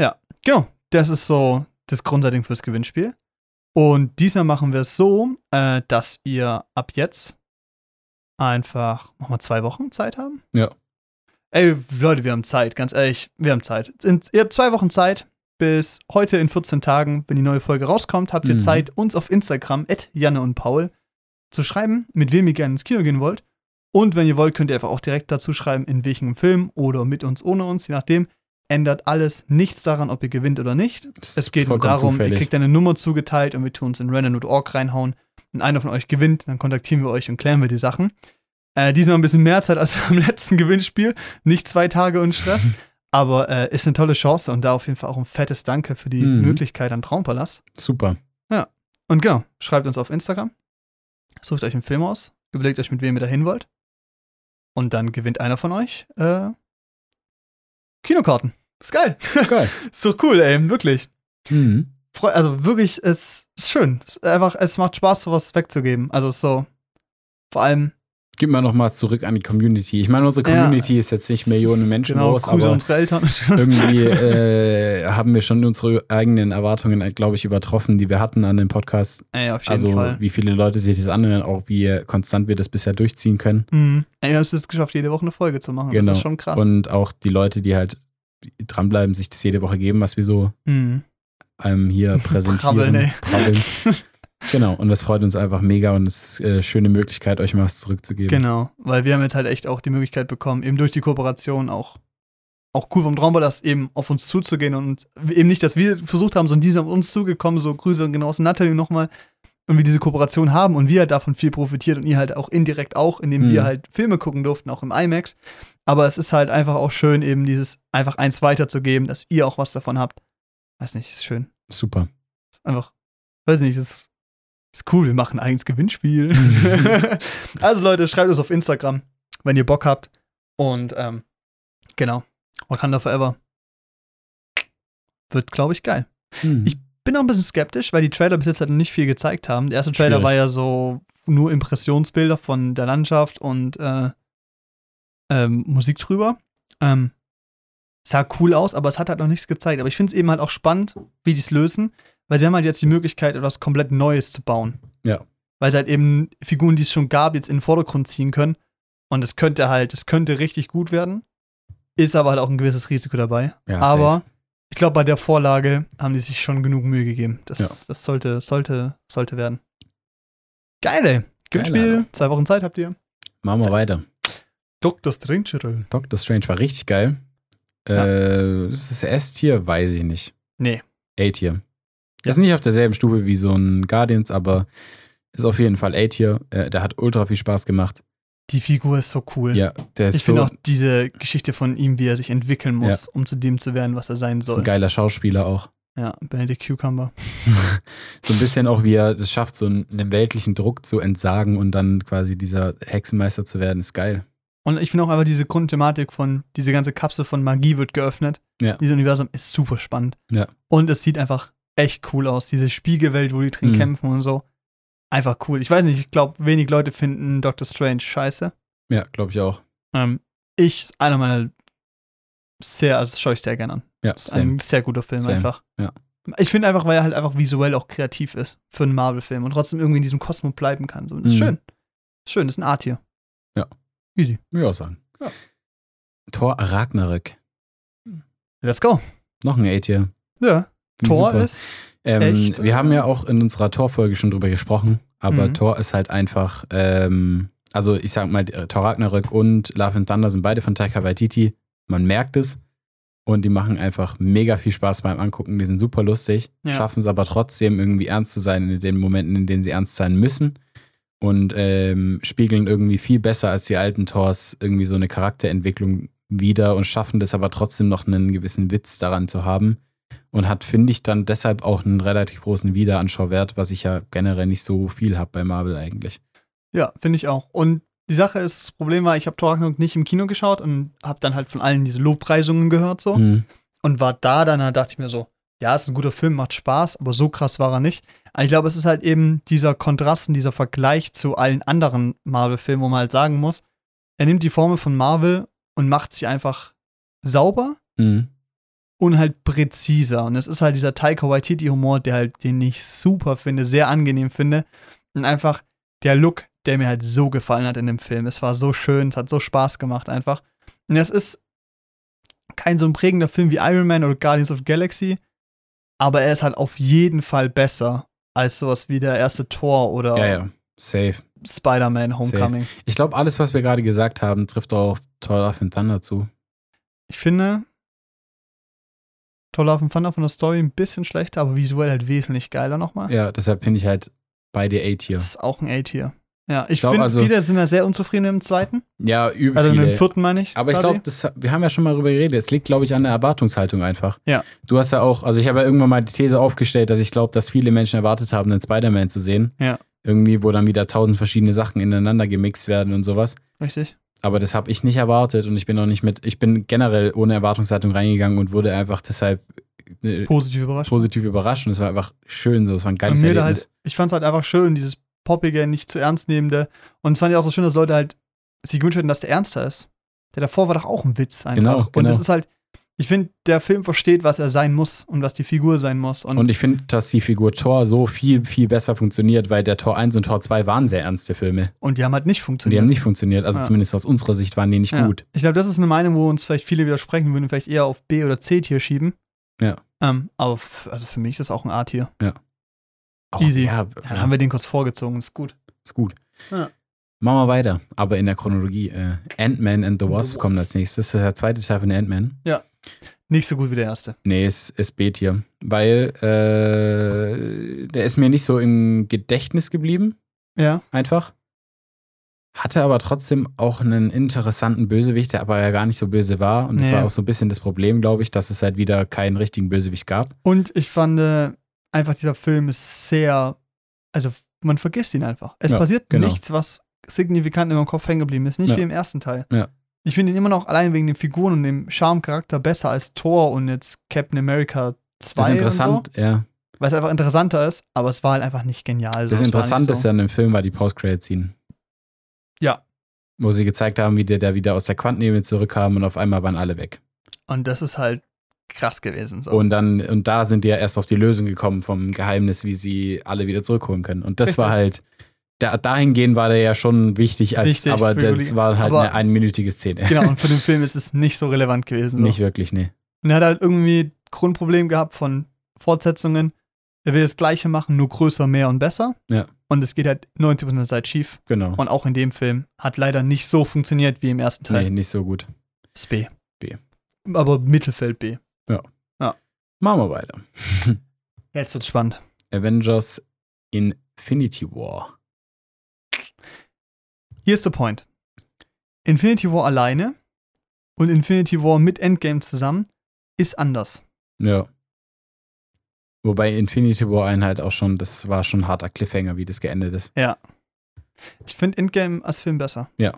Ja, genau. Das ist so das Grundsetting fürs Gewinnspiel. Und diesmal machen wir es so, äh, dass ihr ab jetzt einfach nochmal zwei Wochen Zeit haben. Ja. Ey, Leute, wir haben Zeit, ganz ehrlich, wir haben Zeit. Sind, ihr habt zwei Wochen Zeit. Bis heute in 14 Tagen, wenn die neue Folge rauskommt, habt ihr Mhm. Zeit, uns auf Instagram, Janne und Paul, zu schreiben, mit wem ihr gerne ins Kino gehen wollt. Und wenn ihr wollt, könnt ihr einfach auch direkt dazu schreiben, in welchem Film oder mit uns, ohne uns, je nachdem. Ändert alles nichts daran, ob ihr gewinnt oder nicht. Das Es geht nur darum, zufällig. ihr kriegt eine Nummer zugeteilt und wir tun es in random.org reinhauen. Wenn einer von euch gewinnt, dann kontaktieren wir euch und klären wir die Sachen. Äh, diesmal ein bisschen mehr Zeit als beim letzten Gewinnspiel. Nicht zwei Tage und Stress. aber äh, ist eine tolle Chance und da auf jeden Fall auch ein fettes Danke für die Mhm. Möglichkeit an Traumpalast. Super. Und genau, schreibt uns auf Instagram. Sucht euch einen Film aus. Überlegt euch, mit wem ihr dahin wollt. Und dann gewinnt einer von euch äh, Kinokarten. Ist geil. Geil. ist doch cool, ey. Wirklich. Mhm. Also wirklich, es ist schön. Es ist einfach, es macht Spaß, sowas wegzugeben. Also so, vor allem, Gib mal nochmal zurück an die Community. Ich meine, unsere Ja. Community ist jetzt nicht Millionen Menschen genau, groß, Grüße aber unsere Eltern. irgendwie äh, haben wir schon unsere eigenen Erwartungen, glaube ich, übertroffen, die wir hatten an dem Podcast. Ey, auf jeden Also Fall. wie viele Leute sich das anhören, auch wie konstant wir das bisher durchziehen können. Mhm. Ey, wir haben es geschafft, jede Woche eine Folge zu machen. Genau. Das ist schon krass. Und auch die Leute, die halt dranbleiben, sich das jede Woche geben, was wir so mhm. ähm, hier präsentieren. Prabbeln, ey. Prabbeln. genau, und das freut uns einfach mega und es ist äh, schöne Möglichkeit, euch mal was zurückzugeben. Genau, weil wir haben jetzt halt echt auch die Möglichkeit bekommen, eben durch die Kooperation auch, auch cool vom Traumballast eben auf uns zuzugehen und eben nicht, dass wir versucht haben, sondern die sind auf uns zugekommen, so Grüße an Genossen Natalie nochmal, und wir diese Kooperation haben und wir halt davon viel profitiert und ihr halt auch indirekt auch, indem Mhm. wir halt Filme gucken durften, auch im IMAX. Aber es ist halt einfach auch schön, eben dieses einfach eins weiterzugeben, dass ihr auch was davon habt. Weiß nicht, ist schön. Super. Ist einfach, weiß nicht, ist, ist cool. Wir machen ein eigenes Gewinnspiel. also Leute, schreibt uns auf Instagram, wenn ihr Bock habt. Und ähm, genau, Wakanda Forever wird, glaube ich, geil. Hm. Ich bin auch ein bisschen skeptisch, weil die Trailer bis jetzt halt noch nicht viel gezeigt haben. Der erste Trailer Schwierig. war ja so nur Impressionsbilder von der Landschaft und äh, ähm, Musik drüber. Ähm, sah cool aus, aber es hat halt noch nichts gezeigt. Aber ich finde es eben halt auch spannend, wie die es lösen, weil sie haben halt jetzt die Möglichkeit, etwas komplett Neues zu bauen. Ja. Weil sie halt eben Figuren, die es schon gab, jetzt in den Vordergrund ziehen können. Und es könnte halt, es könnte richtig gut werden. Ist aber halt auch ein gewisses Risiko dabei. ja, aber safe. ich glaube, bei der Vorlage haben die sich schon genug Mühe gegeben. Das, Ja. das sollte, sollte, sollte werden. Geil, ey. Gewinnspiel, zwei Wochen Zeit habt ihr. Machen wir weiter. Dr. Strange. Doctor Strange war richtig geil. Äh, das ist S-Tier, weiß ich nicht. Nee. A-Tier. Ist nicht auf derselben Stufe wie so ein Guardians, aber ist auf jeden Fall A-Tier. Äh, der hat ultra viel Spaß gemacht. Die Figur ist so cool. Ja, der ist ich so finde auch diese Geschichte von ihm, wie er sich entwickeln muss, um zu dem zu werden, was er sein ist ein soll. geiler Schauspieler auch. Ja, Benedict Cucumber. so ein bisschen auch, wie er es schafft, so einen, einem weltlichen Druck zu entsagen und dann quasi dieser Hexenmeister zu werden, ist geil. Und ich finde auch einfach diese Grundthematik von, diese ganze Kapsel von Magie wird geöffnet. Ja. Dieses Universum ist super spannend. Ja. Und es sieht einfach echt cool aus. Diese Spiegelwelt, wo die drin Mhm. kämpfen und so. Einfach cool. Ich weiß nicht, ich glaube, wenig Leute finden Doctor Strange scheiße. Ja, glaube ich auch. Ähm, ich, einer meiner sehr, also das schaue ich sehr gerne an. Ja, ist same. ein sehr guter Film Same, einfach. ja. Ich finde einfach, weil er halt einfach visuell auch kreativ ist für einen Marvel-Film und trotzdem irgendwie in diesem Kosmos bleiben kann. So. Das ist Mhm. schön. Das ist schön, das ist ein Art-Tier. Ja. Easy. Würde ich auch sagen. Ja. Thor Ragnarök. Let's go. Noch ein A-Tier. Ja. Tor super. ist. Ähm, Echt? wir haben ja auch in unserer Tor-Folge schon drüber gesprochen, aber Mhm. Tor ist halt einfach, ähm, also ich sag mal, äh, Thor Ragnarök und Love and Thunder sind beide von Taika Waititi. Man merkt es. Und die machen einfach mega viel Spaß beim Angucken. Die sind super lustig, Ja. schaffen es aber trotzdem irgendwie ernst zu sein in den Momenten, in denen sie ernst sein müssen. Und ähm, spiegeln irgendwie viel besser als die alten Tors irgendwie so eine Charakterentwicklung wieder und schaffen das aber trotzdem noch einen gewissen Witz daran zu haben. Und hat, finde ich, dann deshalb auch einen relativ großen Wiederanschauwert, was ich ja generell nicht so viel habe bei Marvel eigentlich. Ja, finde ich auch. Und die Sache ist, das Problem war, ich habe Thor Ragnarok nicht im Kino geschaut und habe dann halt von allen diese Lobpreisungen gehört so. Mhm. Und war da dann, da dachte ich mir so, ja, ist ein guter Film, macht Spaß, aber so krass war er nicht. Aber ich glaube, es ist halt eben dieser Kontrast und dieser Vergleich zu allen anderen Marvel-Filmen, wo man halt sagen muss, er nimmt die Formel von Marvel und macht sie einfach sauber Mhm. Und halt präziser. Und es ist halt dieser Taika Waititi-Humor, der halt, den ich super finde, sehr angenehm finde. Und einfach der Look, der mir halt so gefallen hat in dem Film. Es war so schön, es hat so Spaß gemacht einfach. Und es ist kein so ein prägender Film wie Iron Man oder Guardians of the Galaxy, aber er ist halt auf jeden Fall besser als sowas wie der erste Tor oder Ja, ja. Safe. Spider-Man Homecoming. Ich glaube, alles, was wir gerade gesagt haben, trifft auch auf Thor Love and Thunder zu. Ich finde Thor Love and Thunder von der Story ein bisschen schlechter, aber visuell halt wesentlich geiler nochmal. Ja, deshalb finde ich halt beide A-Tier. Das ist auch ein A-Tier. Ja, ich glaub, finde, also- viele sind da sehr unzufrieden im zweiten. Ja, übel Also dem vierten meine ich. Aber ich glaube, wir haben ja schon mal drüber geredet. Es liegt, glaube ich, an der Erwartungshaltung einfach. Ja. Du hast ja auch, also ich habe ja irgendwann mal die These aufgestellt, dass ich glaube, dass viele Menschen erwartet haben, einen Spider-Man zu sehen. Ja. Irgendwie, wo dann wieder tausend verschiedene Sachen ineinander gemixt werden und sowas. Richtig. Aber das habe ich nicht erwartet und ich bin auch nicht mit, ich bin generell ohne Erwartungshaltung reingegangen und wurde einfach deshalb äh, Positiv überrascht. positiv überrascht und es war einfach schön so, es war ein geiles Erlebnis. halt, ich fand es halt einfach schön, dieses poppige, nicht zu ernst nehmende. Und es fand ich auch so schön, dass Leute halt sich gewünscht hätten, dass der ernster ist. Der davor war doch auch ein Witz einfach. Genau, Und genau. das ist halt, ich finde, der Film versteht, was er sein muss und was die Figur sein muss. Und, Und ich finde, dass die Figur Thor so viel, viel besser funktioniert, weil der Tor 1 und Tor 2 waren sehr ernste Filme. und die haben halt nicht Und die funktioniert. haben nicht funktioniert. Also Ja. zumindest aus unserer Sicht waren die nicht Ja. gut. Ich glaube, das ist eine Meinung, wo uns vielleicht viele widersprechen würden, vielleicht eher auf B oder C Tier schieben. Ja. Ähm, aber also für mich ist das auch ein A Tier. Auch, Easy. Ja, Ja, dann haben wir den kurz vorgezogen, ist gut. ist gut. Ja. Machen wir weiter. Aber in der Chronologie. Äh, Ant-Man and the And the Wasp kommt als nächstes. Das ist der zweite Teil von Ant-Man. Nicht so gut wie der erste. Nee, es ist B-Tier. Weil äh, der ist mir nicht so im Gedächtnis geblieben, Ja. einfach. Hatte aber trotzdem auch einen interessanten Bösewicht, der aber ja gar nicht so böse war. Und das Nee. war auch so ein bisschen das Problem, glaube ich, dass es halt wieder keinen richtigen Bösewicht gab. Und ich fand äh, einfach, dieser Film ist sehr, also man vergisst ihn einfach. Es Ja, passiert genau. nichts, was signifikant in meinem Kopf hängen geblieben ist. Nicht Ja. wie im ersten Teil. Ja. Ich finde ihn immer noch allein wegen den Figuren und dem Charme-Charakter besser als Thor und jetzt Captain America 2 Das ist interessant, so, ja. weil es einfach interessanter ist, aber es war halt einfach nicht genial. Das war Interessanteste so. an dem Film war die Post-Credit-Scene. Ja. Wo sie gezeigt haben, wie der da wieder aus der Quantenebene zurückkam und auf einmal waren alle weg. Und das ist halt krass gewesen. So. Und dann, und da sind die ja erst auf die Lösung gekommen vom Geheimnis, wie sie alle wieder zurückholen können. Und das war Richtig. halt, da, dahingehend war der ja schon wichtig, als, Wichtig aber das war halt aber- eine einminütige Szene. genau, und für den Film ist es nicht so relevant gewesen. So. Nicht wirklich, nee. Und er hat halt irgendwie Grundproblem gehabt von Fortsetzungen. Er will das Gleiche machen, nur größer, mehr und besser. Ja. Und es geht halt 90% der Zeit schief. Genau. Und auch in dem Film hat leider nicht so funktioniert wie im ersten Teil. Nee, nicht so gut. Das ist B. B. Aber Mittelfeld B. Machen wir weiter. Jetzt wird's spannend. Avengers Infinity War. Hier ist der Point. Infinity War alleine und Infinity War mit Endgame zusammen ist anders. Ja. Wobei Infinity War einen halt auch schon, das war schon ein harter Cliffhanger, wie das geendet ist. Ich finde Endgame als Film besser. Ja.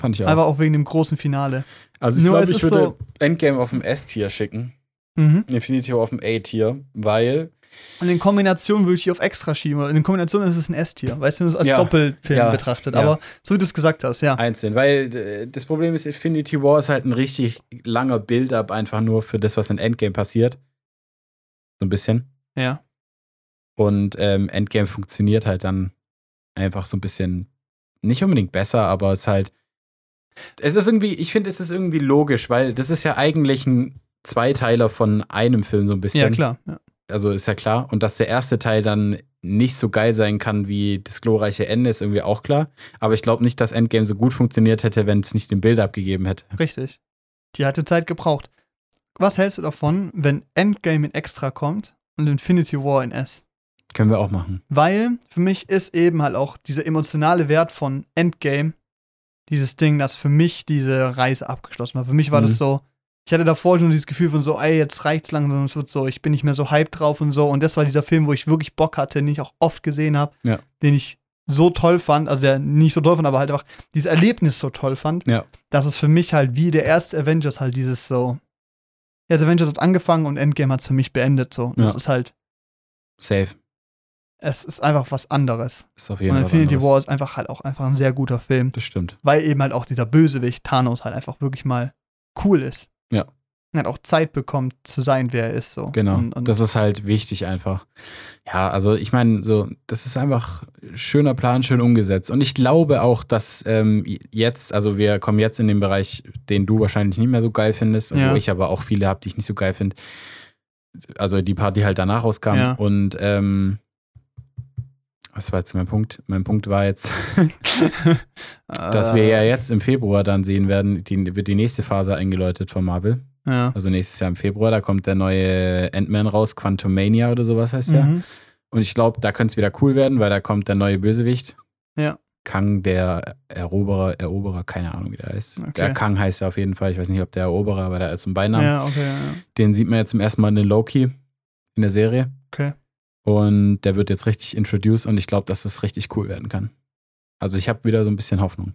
Fand ich auch. Aber auch wegen dem großen Finale. also ich nur glaube, ich würde so- Endgame auf dem S-Tier schicken. Mhm. Infinity War auf dem A-Tier, weil Und in Kombination würde ich die auf extra schieben. In Kombination ist es ein S-Tier. Weißt du, wenn man es als Ja. Doppelfilm Ja. betrachtet. Ja. Aber so wie du es gesagt hast, ja. einzeln, weil das Problem ist, Infinity War ist halt ein richtig langer Build-up einfach nur für das, was in Endgame passiert. So ein bisschen. Ja. Und ähm, Endgame funktioniert halt dann einfach so ein bisschen nicht unbedingt besser, aber es ist halt. Es ist irgendwie, ich finde, es ist irgendwie logisch, weil das ist ja eigentlich ein Zweiteiler von einem Film so ein bisschen. Ja, klar. Ja. Also ist ja klar. Und dass der erste Teil dann nicht so geil sein kann wie das glorreiche Ende, ist irgendwie auch klar. Aber ich glaube nicht, dass Endgame so gut funktioniert hätte, wenn es nicht den Build-up gegeben hätte. Richtig. Die hatte Zeit gebraucht. Was hältst du davon, wenn Endgame in extra kommt und Infinity War in S? Können wir auch machen. Weil für mich ist eben halt auch dieser emotionale Wert von Endgame dieses Ding, das für mich diese Reise abgeschlossen war. Für mich war Mhm. das so, ich hatte davor schon dieses Gefühl von so, ey, jetzt reicht's langsam, es wird so, ich bin nicht mehr so hyped drauf und so. Und das war dieser Film, wo ich wirklich Bock hatte, den ich auch oft gesehen habe, Ja. den ich so toll fand, also der nicht so toll fand, aber halt einfach dieses Erlebnis so toll fand, Ja. dass es für mich halt wie der erste Avengers halt dieses so, ja, das Avengers hat angefangen und Endgame hat für mich beendet so. Und Ja. Das ist halt, Safe. es ist einfach was anderes. Ist auf jeden Und Fall. Infinity anderes. War ist einfach halt auch einfach ein sehr guter Film, Das stimmt. weil eben halt auch dieser Bösewicht Thanos halt einfach wirklich mal cool ist. Ja. Und halt auch Zeit bekommt zu sein, wer er ist so. Genau. Und, und das ist halt wichtig einfach. Ja, also ich meine, so, das ist einfach schöner Plan, schön umgesetzt. Und ich glaube auch, dass ähm, jetzt, also wir kommen jetzt in den Bereich, den du wahrscheinlich nicht mehr so geil findest, Ja. wo ich aber auch viele habe, die ich nicht so geil finde. Also die Part, die halt danach rauskam. Ja. Und ähm, was war jetzt mein Punkt? Mein Punkt war jetzt, dass wir ja jetzt im Februar dann sehen werden, die, wird die nächste Phase eingeläutet von Marvel. ja. Also nächstes Jahr im Februar, da kommt der neue Ant-Man raus, Quantumania oder sowas heißt der. Mhm. Und ich glaube, da könnte es wieder cool werden, weil da kommt der neue Bösewicht. Ja. Kang, der Eroberer, Eroberer, keine Ahnung, wie der heißt. Okay. Der Kang heißt er auf jeden Fall. Ich weiß nicht, ob der Eroberer, aber der ist zum Beinamen. Ja, okay, ja, ja. Den sieht man jetzt zum ersten Mal in Loki in der Serie. Okay. Und der wird jetzt richtig introduced und ich glaube, dass das richtig cool werden kann. Also ich habe wieder so ein bisschen Hoffnung.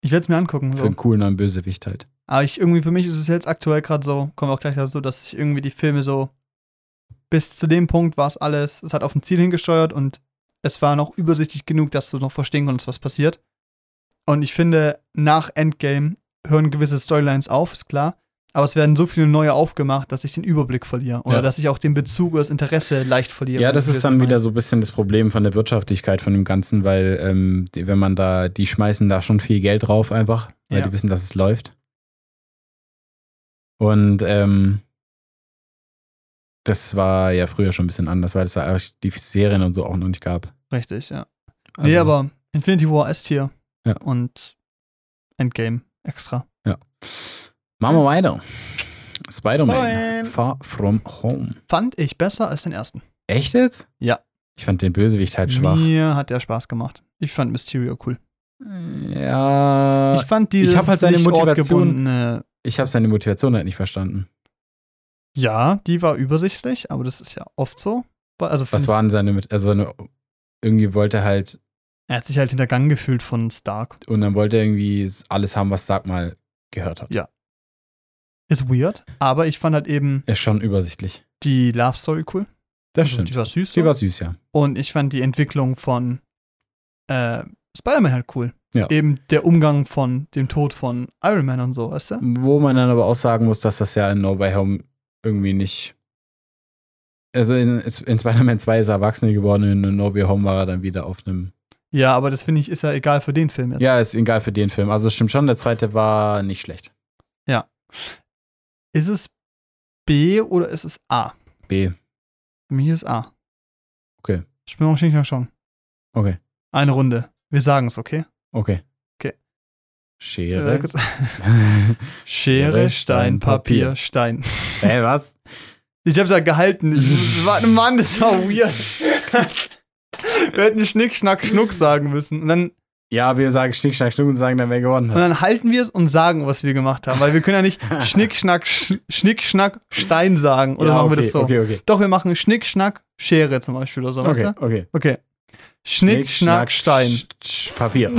Ich werde es mir angucken. Für So. einen coolen neuen Bösewicht halt. Aber ich irgendwie, für mich ist es jetzt aktuell gerade so, kommen wir auch gleich dazu, dass ich irgendwie die Filme so, bis zu dem Punkt war es alles, es hat auf ein Ziel hingesteuert und es war noch übersichtlich genug, dass du noch verstehen konntest, was passiert. Und ich finde, nach Endgame hören gewisse Storylines auf, ist klar. Aber es werden so viele neue aufgemacht, dass ich den Überblick verliere. Oder Ja. dass ich auch den Bezug oder das Interesse leicht verliere. Ja, das ist dann wieder so ein bisschen das Problem von der Wirtschaftlichkeit von dem Ganzen, weil ähm, die, wenn man da, die schmeißen da schon viel Geld drauf einfach, weil Ja. die wissen, dass es läuft. Und ähm, das war ja früher schon ein bisschen anders, weil es da eigentlich die Serien und so auch noch nicht gab. Richtig, ja. Also, nee, aber Infinity War S-Tier Ja. und Endgame extra. Machen wir weiter. Spider-Man. Far From Home. Fand ich besser als den ersten. Echt jetzt? Ja. Ich fand den Bösewicht halt schwach. Mir hat der Spaß gemacht. Ich fand Mysterio cool. Ja. ich fand dieses hab halt seine Motivation- Ich habe seine Motivation halt nicht verstanden. Ja, die war übersichtlich, aber das ist ja oft so. Also Was waren seine, also seine, irgendwie wollte er halt, er hat sich halt hintergangen gefühlt von Stark. und dann wollte er irgendwie alles haben, was Stark mal gehört hat. Ja. Ist weird, aber ich fand halt eben Ist schon übersichtlich. die Love Story cool. Das Also, stimmt. Die war süß. Die so. war süß, ja. Und ich fand die Entwicklung von äh, Spider-Man halt cool. Ja. Eben der Umgang von dem Tod von Iron Man und so, weißt du? Wo man dann aber auch sagen muss, dass das ja in No Way Home irgendwie nicht. Also in, in Spider-Man 2 ist er Erwachsene geworden, in No Way Home war er dann wieder auf einem. Ja, aber das finde ich ist ja egal für den Film jetzt. Ja, ist egal für den Film. Also es stimmt schon, der zweite war nicht schlecht. Ist es B oder ist es A? B. Für mich ist A. Okay. Spielen wir mal schon. Okay. Eine Runde. Wir sagen es, okay? Okay. Okay. Schere. Hä, Schere, Stein, Papier, Stein. was? Ich hab's ja gehalten. Warte, Mann, das war weird. Wir hätten Schnick, Schnack, Schnuck sagen müssen. Und dann, Ja, wir sagen Schnick, Schnack, Schnuck und sagen dann, wer gewonnen und hat. dann halten wir es und sagen, was wir gemacht haben. Weil wir können ja nicht Schnick, Schnack, Sch Schnick, Schnack, Stein sagen. Oder ja, machen okay, wir das so? Okay, okay. Doch, wir machen Schnick, Schnack, Schere zum Beispiel oder so. Okay, Weißt du? okay. Okay. Schnick, Schnack, Stein. Sch- Sch- Papier.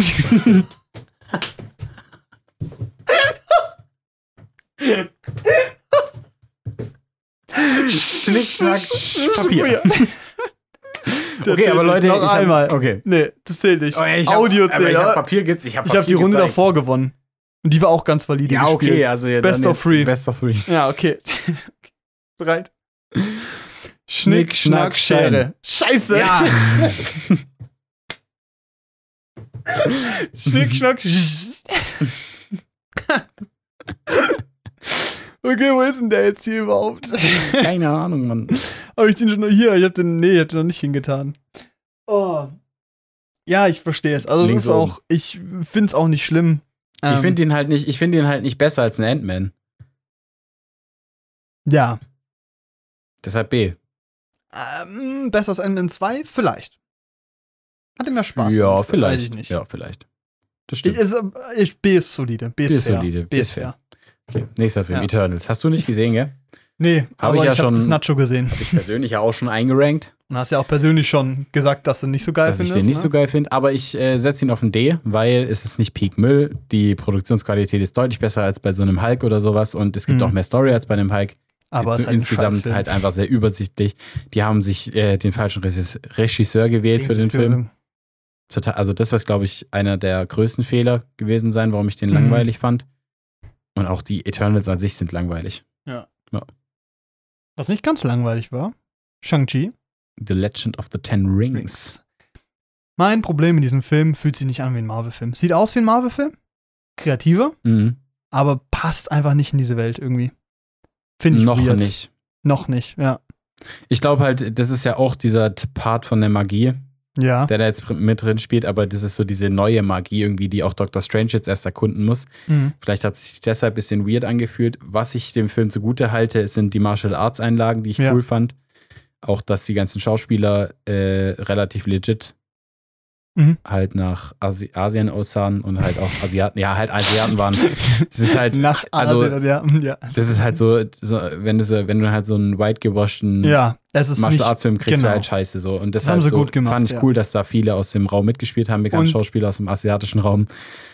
Schnick, Schnack, Sch- Papier. Okay, aber Leute, noch ich hab- einmal. Okay. Nee, das zählt nicht. Oh, ey, ich hab- Audio zählt. Ich habe Papier geht's. Ich habe Ich habe die Runde davor gewonnen. Und die war auch ganz valide Ja, okay, gespielt. also ja, Best of three. Best of three. Ja, okay. Bereit? Schnick, Schnack. Schere. Scheiße! Ja. Schnick, Schnack, Sch- Okay, wo ist denn der jetzt hier überhaupt? Keine Ahnung, Mann. Habe ich den schon noch hier? Ich hab den, nee, ich hab den noch nicht hingetan. Oh. Ja, ich verstehe es. Also es ist auch, ich finde es auch nicht schlimm. Ich Ähm, finde ihn halt nicht, ich finde ihn halt nicht besser als ein Ant-Man. Ja. Deshalb B. Ähm, besser als Ant-Man 2? Vielleicht. Hatte mir Spaß. Ja, gemacht, vielleicht. Weiß ich nicht. Ja, vielleicht. Das Ich, stimmt. ist, äh, ich, B ist solide. B ist, B ist fair. solide, B ist fair. Okay, nächster Film, Ja. Eternals. Hast du nicht gesehen, gell? Nee, aber ich ich, ja hab schon- das Nacho gesehen. Habe ich persönlich ja auch schon eingerankt, Und hast ja auch persönlich schon gesagt, dass du nicht so geil dass ich findest. den nicht ne? so geil finde. Aber ich äh, setze ihn auf ein D, weil es ist nicht Peak Müll. Die Produktionsqualität ist deutlich besser als bei so einem Hulk oder sowas. Und es gibt Mhm. auch mehr Story als bei einem Hulk. aber Jetzt es ist halt insgesamt Scheißfilm. halt einfach sehr übersichtlich. Die haben sich äh, den falschen Regis- Regisseur gewählt für den Film. Total, also das war, glaube ich, einer der größten Fehler gewesen sein, warum ich den Mhm. langweilig fand. Und auch die Eternals an sich sind langweilig. Was nicht ganz langweilig war. Shang-Chi. The Legend of the Ten Rings. Mein Problem mit diesem Film fühlt sich nicht an wie ein Marvel-Film. Sieht aus wie ein Marvel-Film. Kreativer, Mhm. aber passt einfach nicht in diese Welt irgendwie. Finde ich Noch weird. nicht. Noch nicht, ja. Ich glaube halt, das ist ja auch dieser Part von der Magie, Ja. der da jetzt mit drin spielt, aber das ist so diese neue Magie irgendwie, die auch Doctor Strange jetzt erst erkunden muss. Mhm. Vielleicht hat sich deshalb ein bisschen weird angefühlt. Was ich dem Film zugute halte, sind die Martial Arts Einlagen, die ich Ja. cool fand. Auch, dass die ganzen Schauspieler äh, relativ legit Mhm. halt nach Asi Asien aussahen und halt auch Asiaten, ja, halt Asiaten waren. Es ist halt, Nach also- Asien, ja. ja. das ist halt so, so wenn, du so wenn du halt so einen white gewaschten Ja, Martial Arts Film kriegst, genau. wäre halt scheiße so. Und Das deshalb haben sie so, gut gemacht, fand ich ja. cool, dass da viele aus dem Raum mitgespielt haben, bekannte Schauspieler aus dem asiatischen Raum.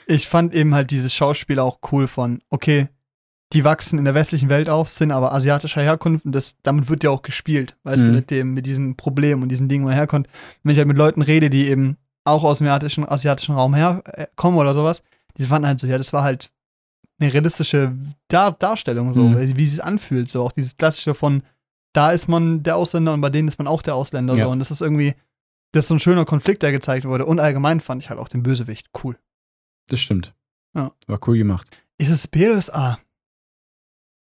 ich fand eben halt dieses Schauspiel auch cool von, okay, die wachsen in der westlichen Welt auf, sind aber asiatischer Herkunft und das, damit wird ja auch gespielt, weißt du, Mhm. mit dem, mit diesen Problemen und diesen Dingen, wo er herkommt. Wenn ich halt mit Leuten rede, die eben auch aus dem asiatischen, asiatischen Raum herkommen oder sowas, die fanden halt so, ja, das war halt eine realistische Dar Darstellung, so, Mhm. wie es anfühlt, so auch dieses klassische von, da ist man der Ausländer und bei denen ist man auch der Ausländer, Ja. so, und das ist irgendwie, das ist so ein schöner Konflikt, der gezeigt wurde und allgemein fand ich halt auch den Bösewicht cool. Das stimmt. Ja. War cool gemacht. Ist es B oder ist A?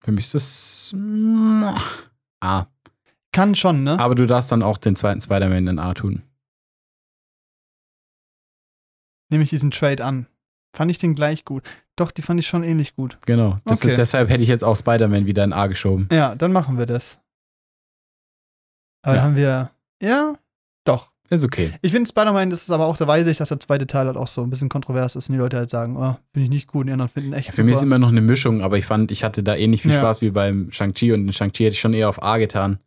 Für mich ist das mm, A. Kann schon, ne? Aber du darfst dann auch den zweiten Spider-Man in A tun. Nehme ich diesen Trade an. Fand ich den gleich gut. Doch, die fand ich schon ähnlich gut. Genau. Okay. ist, deshalb hätte ich jetzt auch Spider-Man wieder in A geschoben. Ja, dann machen wir das. Aber Ja. dann haben wir. Ja, doch. Ist okay. Ich finde Spider-Man, das ist aber auch, da weiß ich, dass der zweite Teil halt auch so ein bisschen kontrovers ist und die Leute halt sagen, oh, finde ich nicht gut und die anderen finden echt Für mich ist super. immer noch eine Mischung, aber ich fand, ich hatte da ähnlich viel Ja. Spaß wie beim Shang-Chi und in Shang-Chi hätte ich schon eher auf A getan.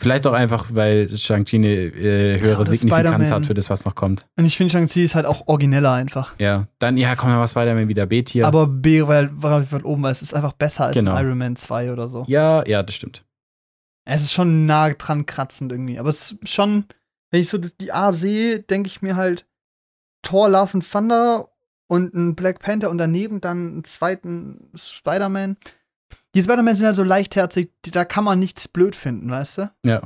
Vielleicht auch einfach, weil Shang-Chi eine äh, höhere das Signifikanz hat für das, was noch kommt. Und ich finde, Shang-Chi ist halt auch origineller einfach. Ja, dann, ja, komm, dann war Spider-Man wieder B-Tier. Aber B, weil, weil ich oben war, es ist einfach besser als Genau. Iron Man 2 oder so. Ja, ja, das stimmt. Es ist schon nah dran kratzend irgendwie. Aber es ist schon, wenn ich so die A sehe, denke ich mir halt Thor, Love and Thunder und ein Black Panther und daneben dann einen zweiten Spider-Man. Die Spider-Man sind halt so leichtherzig, da kann man nichts blöd finden, weißt du? Ja.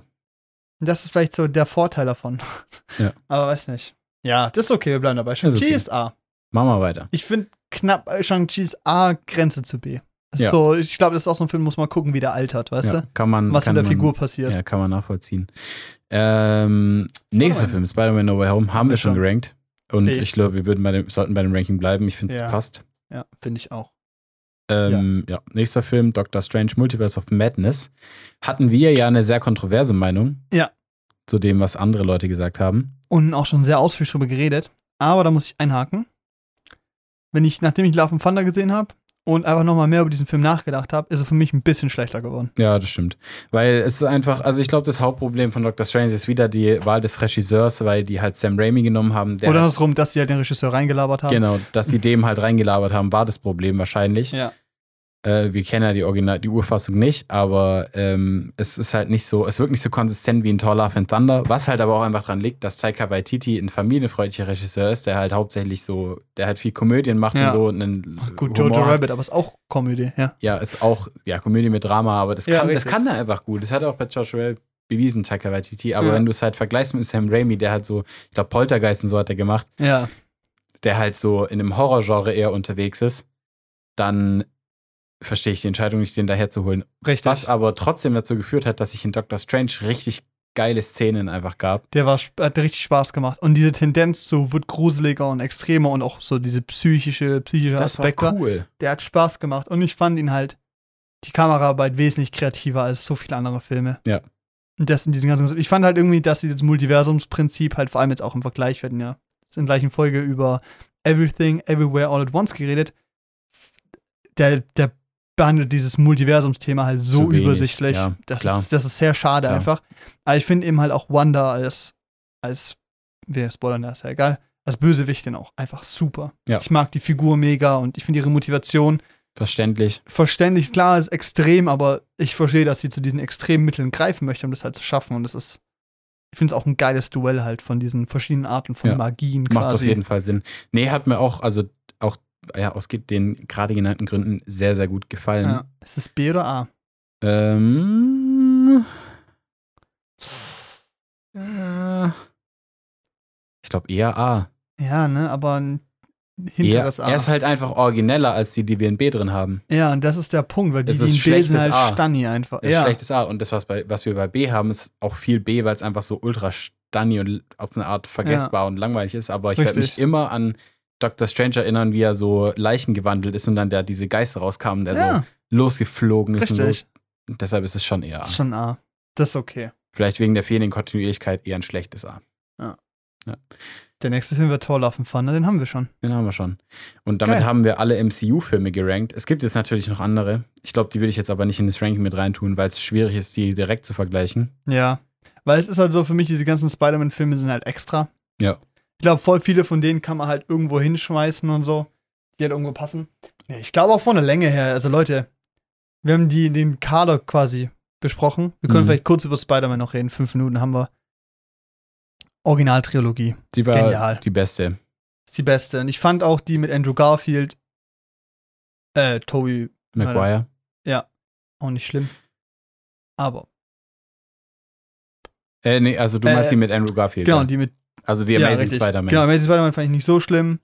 Das ist vielleicht so der Vorteil davon. Ja. Aber weiß nicht. Ja, das ist okay, wir bleiben dabei. Shang-Chi okay. ist A. Machen wir weiter. Ich finde knapp äh, Shang-Chi ist A, Grenze zu B. Ist Ja. so, ich glaube, das ist auch so ein Film, muss man gucken, wie der altert, weißt ja, du? kann man, Was kann mit der man, Figur passiert. Ja, kann man nachvollziehen. Ähm, nächster. Film, Spider-Man No Way Home, haben wir schon schon. gerankt. Und B. ich glaube, wir würden bei dem, sollten bei dem Ranking bleiben. Ich finde, es Ja. passt. Ja, finde ich auch. Ähm, ja. nächster Film, Doctor Strange, Multiverse of Madness. Hatten wir ja eine sehr kontroverse Meinung. Ja. Zu dem, was andere Leute gesagt haben. Und auch schon sehr ausführlich drüber geredet. Aber da muss ich einhaken. Wenn ich, nachdem ich Love and Thunder gesehen habe und einfach nochmal mehr über diesen Film nachgedacht habe, ist er für mich ein bisschen schlechter geworden. Ja, das stimmt. Weil es ist einfach, also ich glaube, das Hauptproblem von Doctor Strange ist wieder die Wahl des Regisseurs, weil die halt Sam Raimi genommen haben. Der Oder andersrum, dass sie halt den Regisseur reingelabert haben. genau, dass sie dem halt reingelabert haben, war das Problem wahrscheinlich. Ja. Äh, wir kennen ja die Original, die Urfassung nicht, aber ähm, es ist halt nicht so, es wirkt nicht so konsistent wie in Thor Love and Thunder, was halt aber auch einfach dran liegt, dass Taika Waititi ein familienfreundlicher Regisseur ist, der halt hauptsächlich so, der halt viel Komödien macht Ja. und so. Einen Gut, Humor Jojo. Rabbit, aber ist auch Komödie, ja. Ja, ist auch, ja, Komödie mit Drama, aber das Ja, kann, das richtig. kann er einfach gut. Das hat er auch bei Josh Rabbit bewiesen, Taika Waititi. Aber Ja. wenn du es halt vergleichst mit Sam Raimi, der halt so, ich glaube, Poltergeist und so hat er gemacht, Ja. der halt so in einem Horrorgenre eher unterwegs ist, dann verstehe ich die Entscheidung nicht, den daher zu holen. Richtig. Was aber trotzdem dazu geführt hat, dass ich in Doctor Strange richtig geile Szenen einfach gab. Der war, hat richtig Spaß gemacht. Und diese Tendenz zu wird gruseliger und extremer und auch so diese psychische, psychische Das war Aspekte, cool. der hat Spaß gemacht. Und ich fand ihn halt, die Kameraarbeit wesentlich kreativer als so viele andere Filme. Ja. Und das in diesen ganzen, ich fand halt irgendwie, dass dieses Multiversumsprinzip halt vor allem jetzt auch im Vergleich, hatten ja in der gleichen Folge über Everything, Everywhere, All at Once geredet. Der, der behandelt dieses Multiversumsthema halt so wenig, übersichtlich. ja, das, ist, das ist sehr schade Klar. einfach. Aber ich finde eben halt auch Wanda als, als, wir spoilern das, ist ja egal, als Bösewichtin auch einfach super. Ja. Ich mag die Figur mega und ich finde ihre Motivation Verständlich. verständlich, klar, ist extrem, aber ich verstehe, dass sie zu diesen extremen Mitteln greifen möchte, um das halt zu schaffen. Und das ist, ich finde es auch ein geiles Duell halt von diesen verschiedenen Arten von Ja. Magien quasi. Macht auf jeden Fall Sinn. Nee, hat mir auch, also ja, aus den gerade genannten Gründen sehr, sehr gut gefallen. Ja. Ist es B oder A? Ähm, äh, ich glaube eher A. Ja, ne, aber ein hinteres A. er ist halt einfach origineller als die, die wir in B drin haben. ja, und das ist der Punkt, weil die, die in B sind halt A. Stanni einfach. Das ist ja, schlechtes A. Und das, was, bei, was wir bei B haben, ist auch viel B, weil es einfach so ultra stunny und auf eine Art vergessbar und langweilig ist. Aber ich werde mich immer an Dr. Strange erinnern, wie er so Leichen gewandelt ist und dann der diese Geister rauskamen, der ja so losgeflogen ist. Und so. richtig. Und deshalb ist es schon eher A. Das ist schon A. Das ist okay. Vielleicht wegen der fehlenden Kontinuierlichkeit eher ein schlechtes A. Der nächste Film wird and Thunder, den haben wir schon. Den haben wir schon. Und damit Geil. haben wir alle MCU-Filme gerankt. Es gibt jetzt natürlich noch andere. Ich glaube, die würde ich jetzt aber nicht in das Ranking mit reintun, weil es schwierig ist, die direkt zu vergleichen. Ja. Weil es ist halt so, für mich, diese ganzen Spider-Man-Filme sind halt extra. Ja. Ich glaube, voll viele von denen kann man halt irgendwo hinschmeißen und so, die halt irgendwo passen. Ja, ich glaube auch von der Länge her, also Leute, wir haben die, den Kader quasi besprochen. Wir können Mhm. vielleicht kurz über Spider-Man noch reden. Fünf Minuten haben wir. Originaltrilogie. Die war Genial. die beste. Ist die beste. Und ich fand auch die mit Andrew Garfield, äh, Toby, Maguire. auch nicht schlimm. Aber, Äh, nee, also du Äh, meinst die mit Andrew Garfield. genau, ja. die mit Also die ja, Amazing richtig. Spider-Man. Genau, Amazing Spider-Man fand ich nicht so schlimm,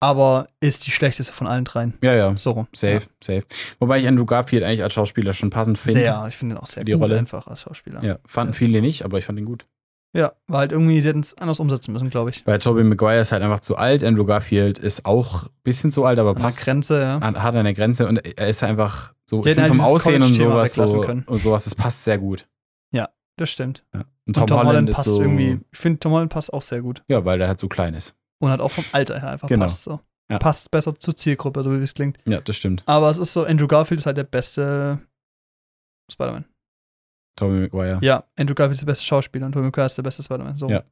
aber ist die schlechteste von allen dreien. Ja, ja. So rum. Safe, safe. Wobei ich Andrew Garfield eigentlich als Schauspieler schon passend Ja. finde. Sehr, ich finde ihn auch sehr Die gut Rolle. einfach als Schauspieler. Ja, fanden Das- viele nicht, aber ich fand ihn gut. Ja, war halt irgendwie, sie hätten es anders umsetzen müssen, glaube ich. Bei Tobey Maguire ist halt einfach zu alt. Andrew Garfield ist auch ein bisschen zu alt, aber An passt. Grenze, ja. Hat, hat eine Grenze und er ist einfach so ich halt vom Aussehen und sowas so, und sowas, das passt sehr gut. Das stimmt. Ja. Und Und Tom, Holland, ist passt so, irgendwie, ich finde, Tom Holland passt auch sehr gut. ja, weil der halt so klein ist. Und hat auch vom Alter her einfach Genau. passt so. Ja. Passt besser zur Zielgruppe, so wie es klingt. Ja, das stimmt. Aber es ist so, Andrew Garfield ist halt der beste Spider-Man. Tobey Maguire. Ja, Andrew Garfield ist der beste Schauspieler und Tobey Maguire ist der beste Spider-Man. So. Ja.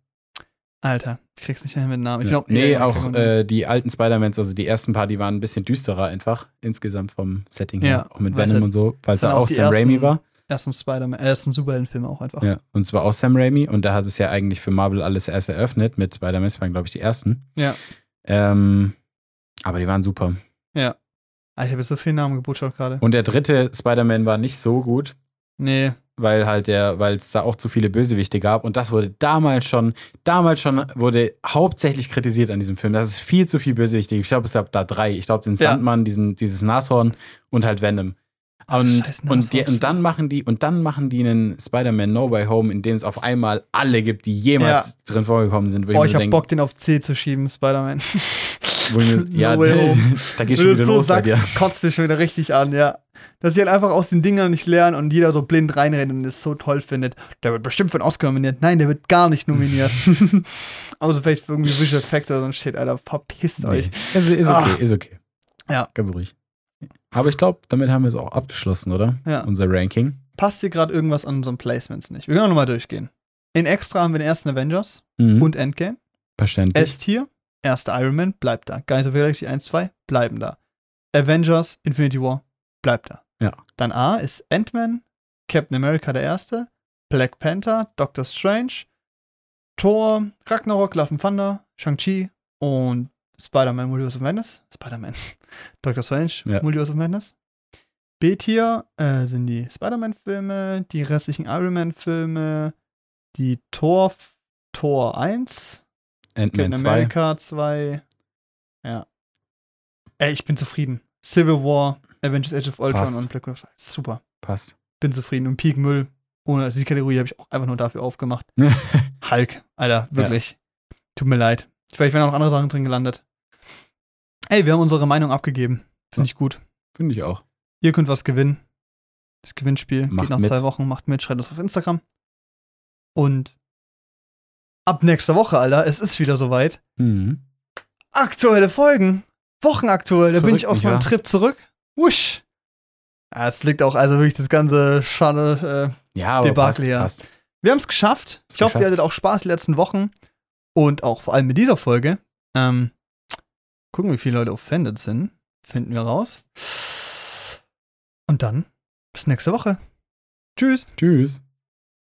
Alter, ich krieg's nicht mehr mit dem Namen. Ich Ja. auch nee, auch äh, die alten Spider-Mans, also die ersten paar, die waren ein bisschen düsterer einfach, insgesamt vom Setting her. Ja, auch mit Venom halt- und so, weil es auch auch Sam Raimi war. Ersten Spider-Man, äh, ersten Superheldenfilm auch einfach. Ja, und zwar auch Sam Raimi und da hat es ja eigentlich für Marvel alles erst eröffnet mit Spider-Man, das waren glaube ich die ersten. Ja. Ähm, aber die waren super. Ah, ich habe jetzt so viele Namen gebutscht gerade. Und der dritte Spider-Man war nicht so gut, Nee, weil halt der, weil es da auch zu viele Bösewichte gab und das wurde damals schon, damals schon wurde hauptsächlich kritisiert an diesem Film. Das ist viel zu viel Bösewichte. gibt. Ich glaube, es gab da drei. Ich glaube, den Ja. Sandmann, diesen, dieses Nashorn und halt Venom. Und, scheiß und, die, und dann machen die und dann machen die einen Spider-Man No Way Home, in dem es auf einmal alle gibt, die jemals drin vorgekommen sind. Wo oh, mir ich so hab denk- Bock, den auf C zu schieben, Spider-Man. Ich No ja, home. da du du wieder so los bei sagst, dir. kotzt dich schon wieder richtig an, ja. Dass sie halt einfach aus den Dingern nicht lernen und jeder so blind reinrennt und es so toll findet. Der wird bestimmt für einen Oscar nominiert. Nein, der wird gar nicht nominiert. Außer vielleicht für irgendwie Visual Effects oder so ein Shit, Alter. Verpisst euch. Nee, ist, ist okay, Ah. ist okay. Ja. Ganz ruhig. Aber ich glaube, damit haben wir es auch abgeschlossen, oder? Ja. Unser Ranking. Passt hier gerade irgendwas an unseren Placements nicht? Wir können auch nochmal durchgehen. In Extra haben wir den ersten Avengers Mhm. und Endgame. Verständlich. S-Tier, erster Iron Man, bleibt da. Guardians of the Galaxy 1, 2, bleiben da. Avengers, Infinity War, bleibt da. Ja. Dann A ist Ant-Man, Captain America der Erste, Black Panther, Doctor Strange, Thor, Ragnarok, Love and Thunder, Shang-Chi und Spider-Man Multiverse of Madness. Spider-Man. Doctor Strange, Ja. Multiverse of Madness. B-Tier äh, sind die Spider-Man-Filme, die restlichen Iron Man-Filme, die Thor, Thor 1, Ant-Man Captain 2. America 2. Ja. Ey, ich bin zufrieden. Civil War, Avengers Age of Ultron Passt. und Black Widow. Super. Passt. Bin zufrieden. Und Peak Müll. Ohne, also die Kategorie habe ich auch einfach nur dafür aufgemacht. Hulk, Alter, wirklich. Tut mir leid. Vielleicht wären auch noch andere Sachen drin gelandet. Ey, wir haben unsere Meinung abgegeben. Finde ich gut. Finde ich auch. Ihr könnt was gewinnen. Das Gewinnspiel Macht geht nach mit. zwei Wochen. Macht mit, schreibt es auf Instagram. Und ab nächster Woche, Alter, es ist wieder soweit. Mhm. aktuelle Folgen. Wochenaktuell. Da bin ich aus meinem wahr? Trip zurück. Wusch. Ja, es liegt auch also wirklich das ganze Schade. Äh. Ja, Debakel passt, hier. passt. Wir haben es geschafft. Ich hoffe, ihr hattet auch Spaß die letzten Wochen. Und auch vor allem mit dieser Folge. Ähm, gucken, wie viele Leute offended sind. Finden wir raus. Und dann bis nächste Woche. Tschüss. Tschüss.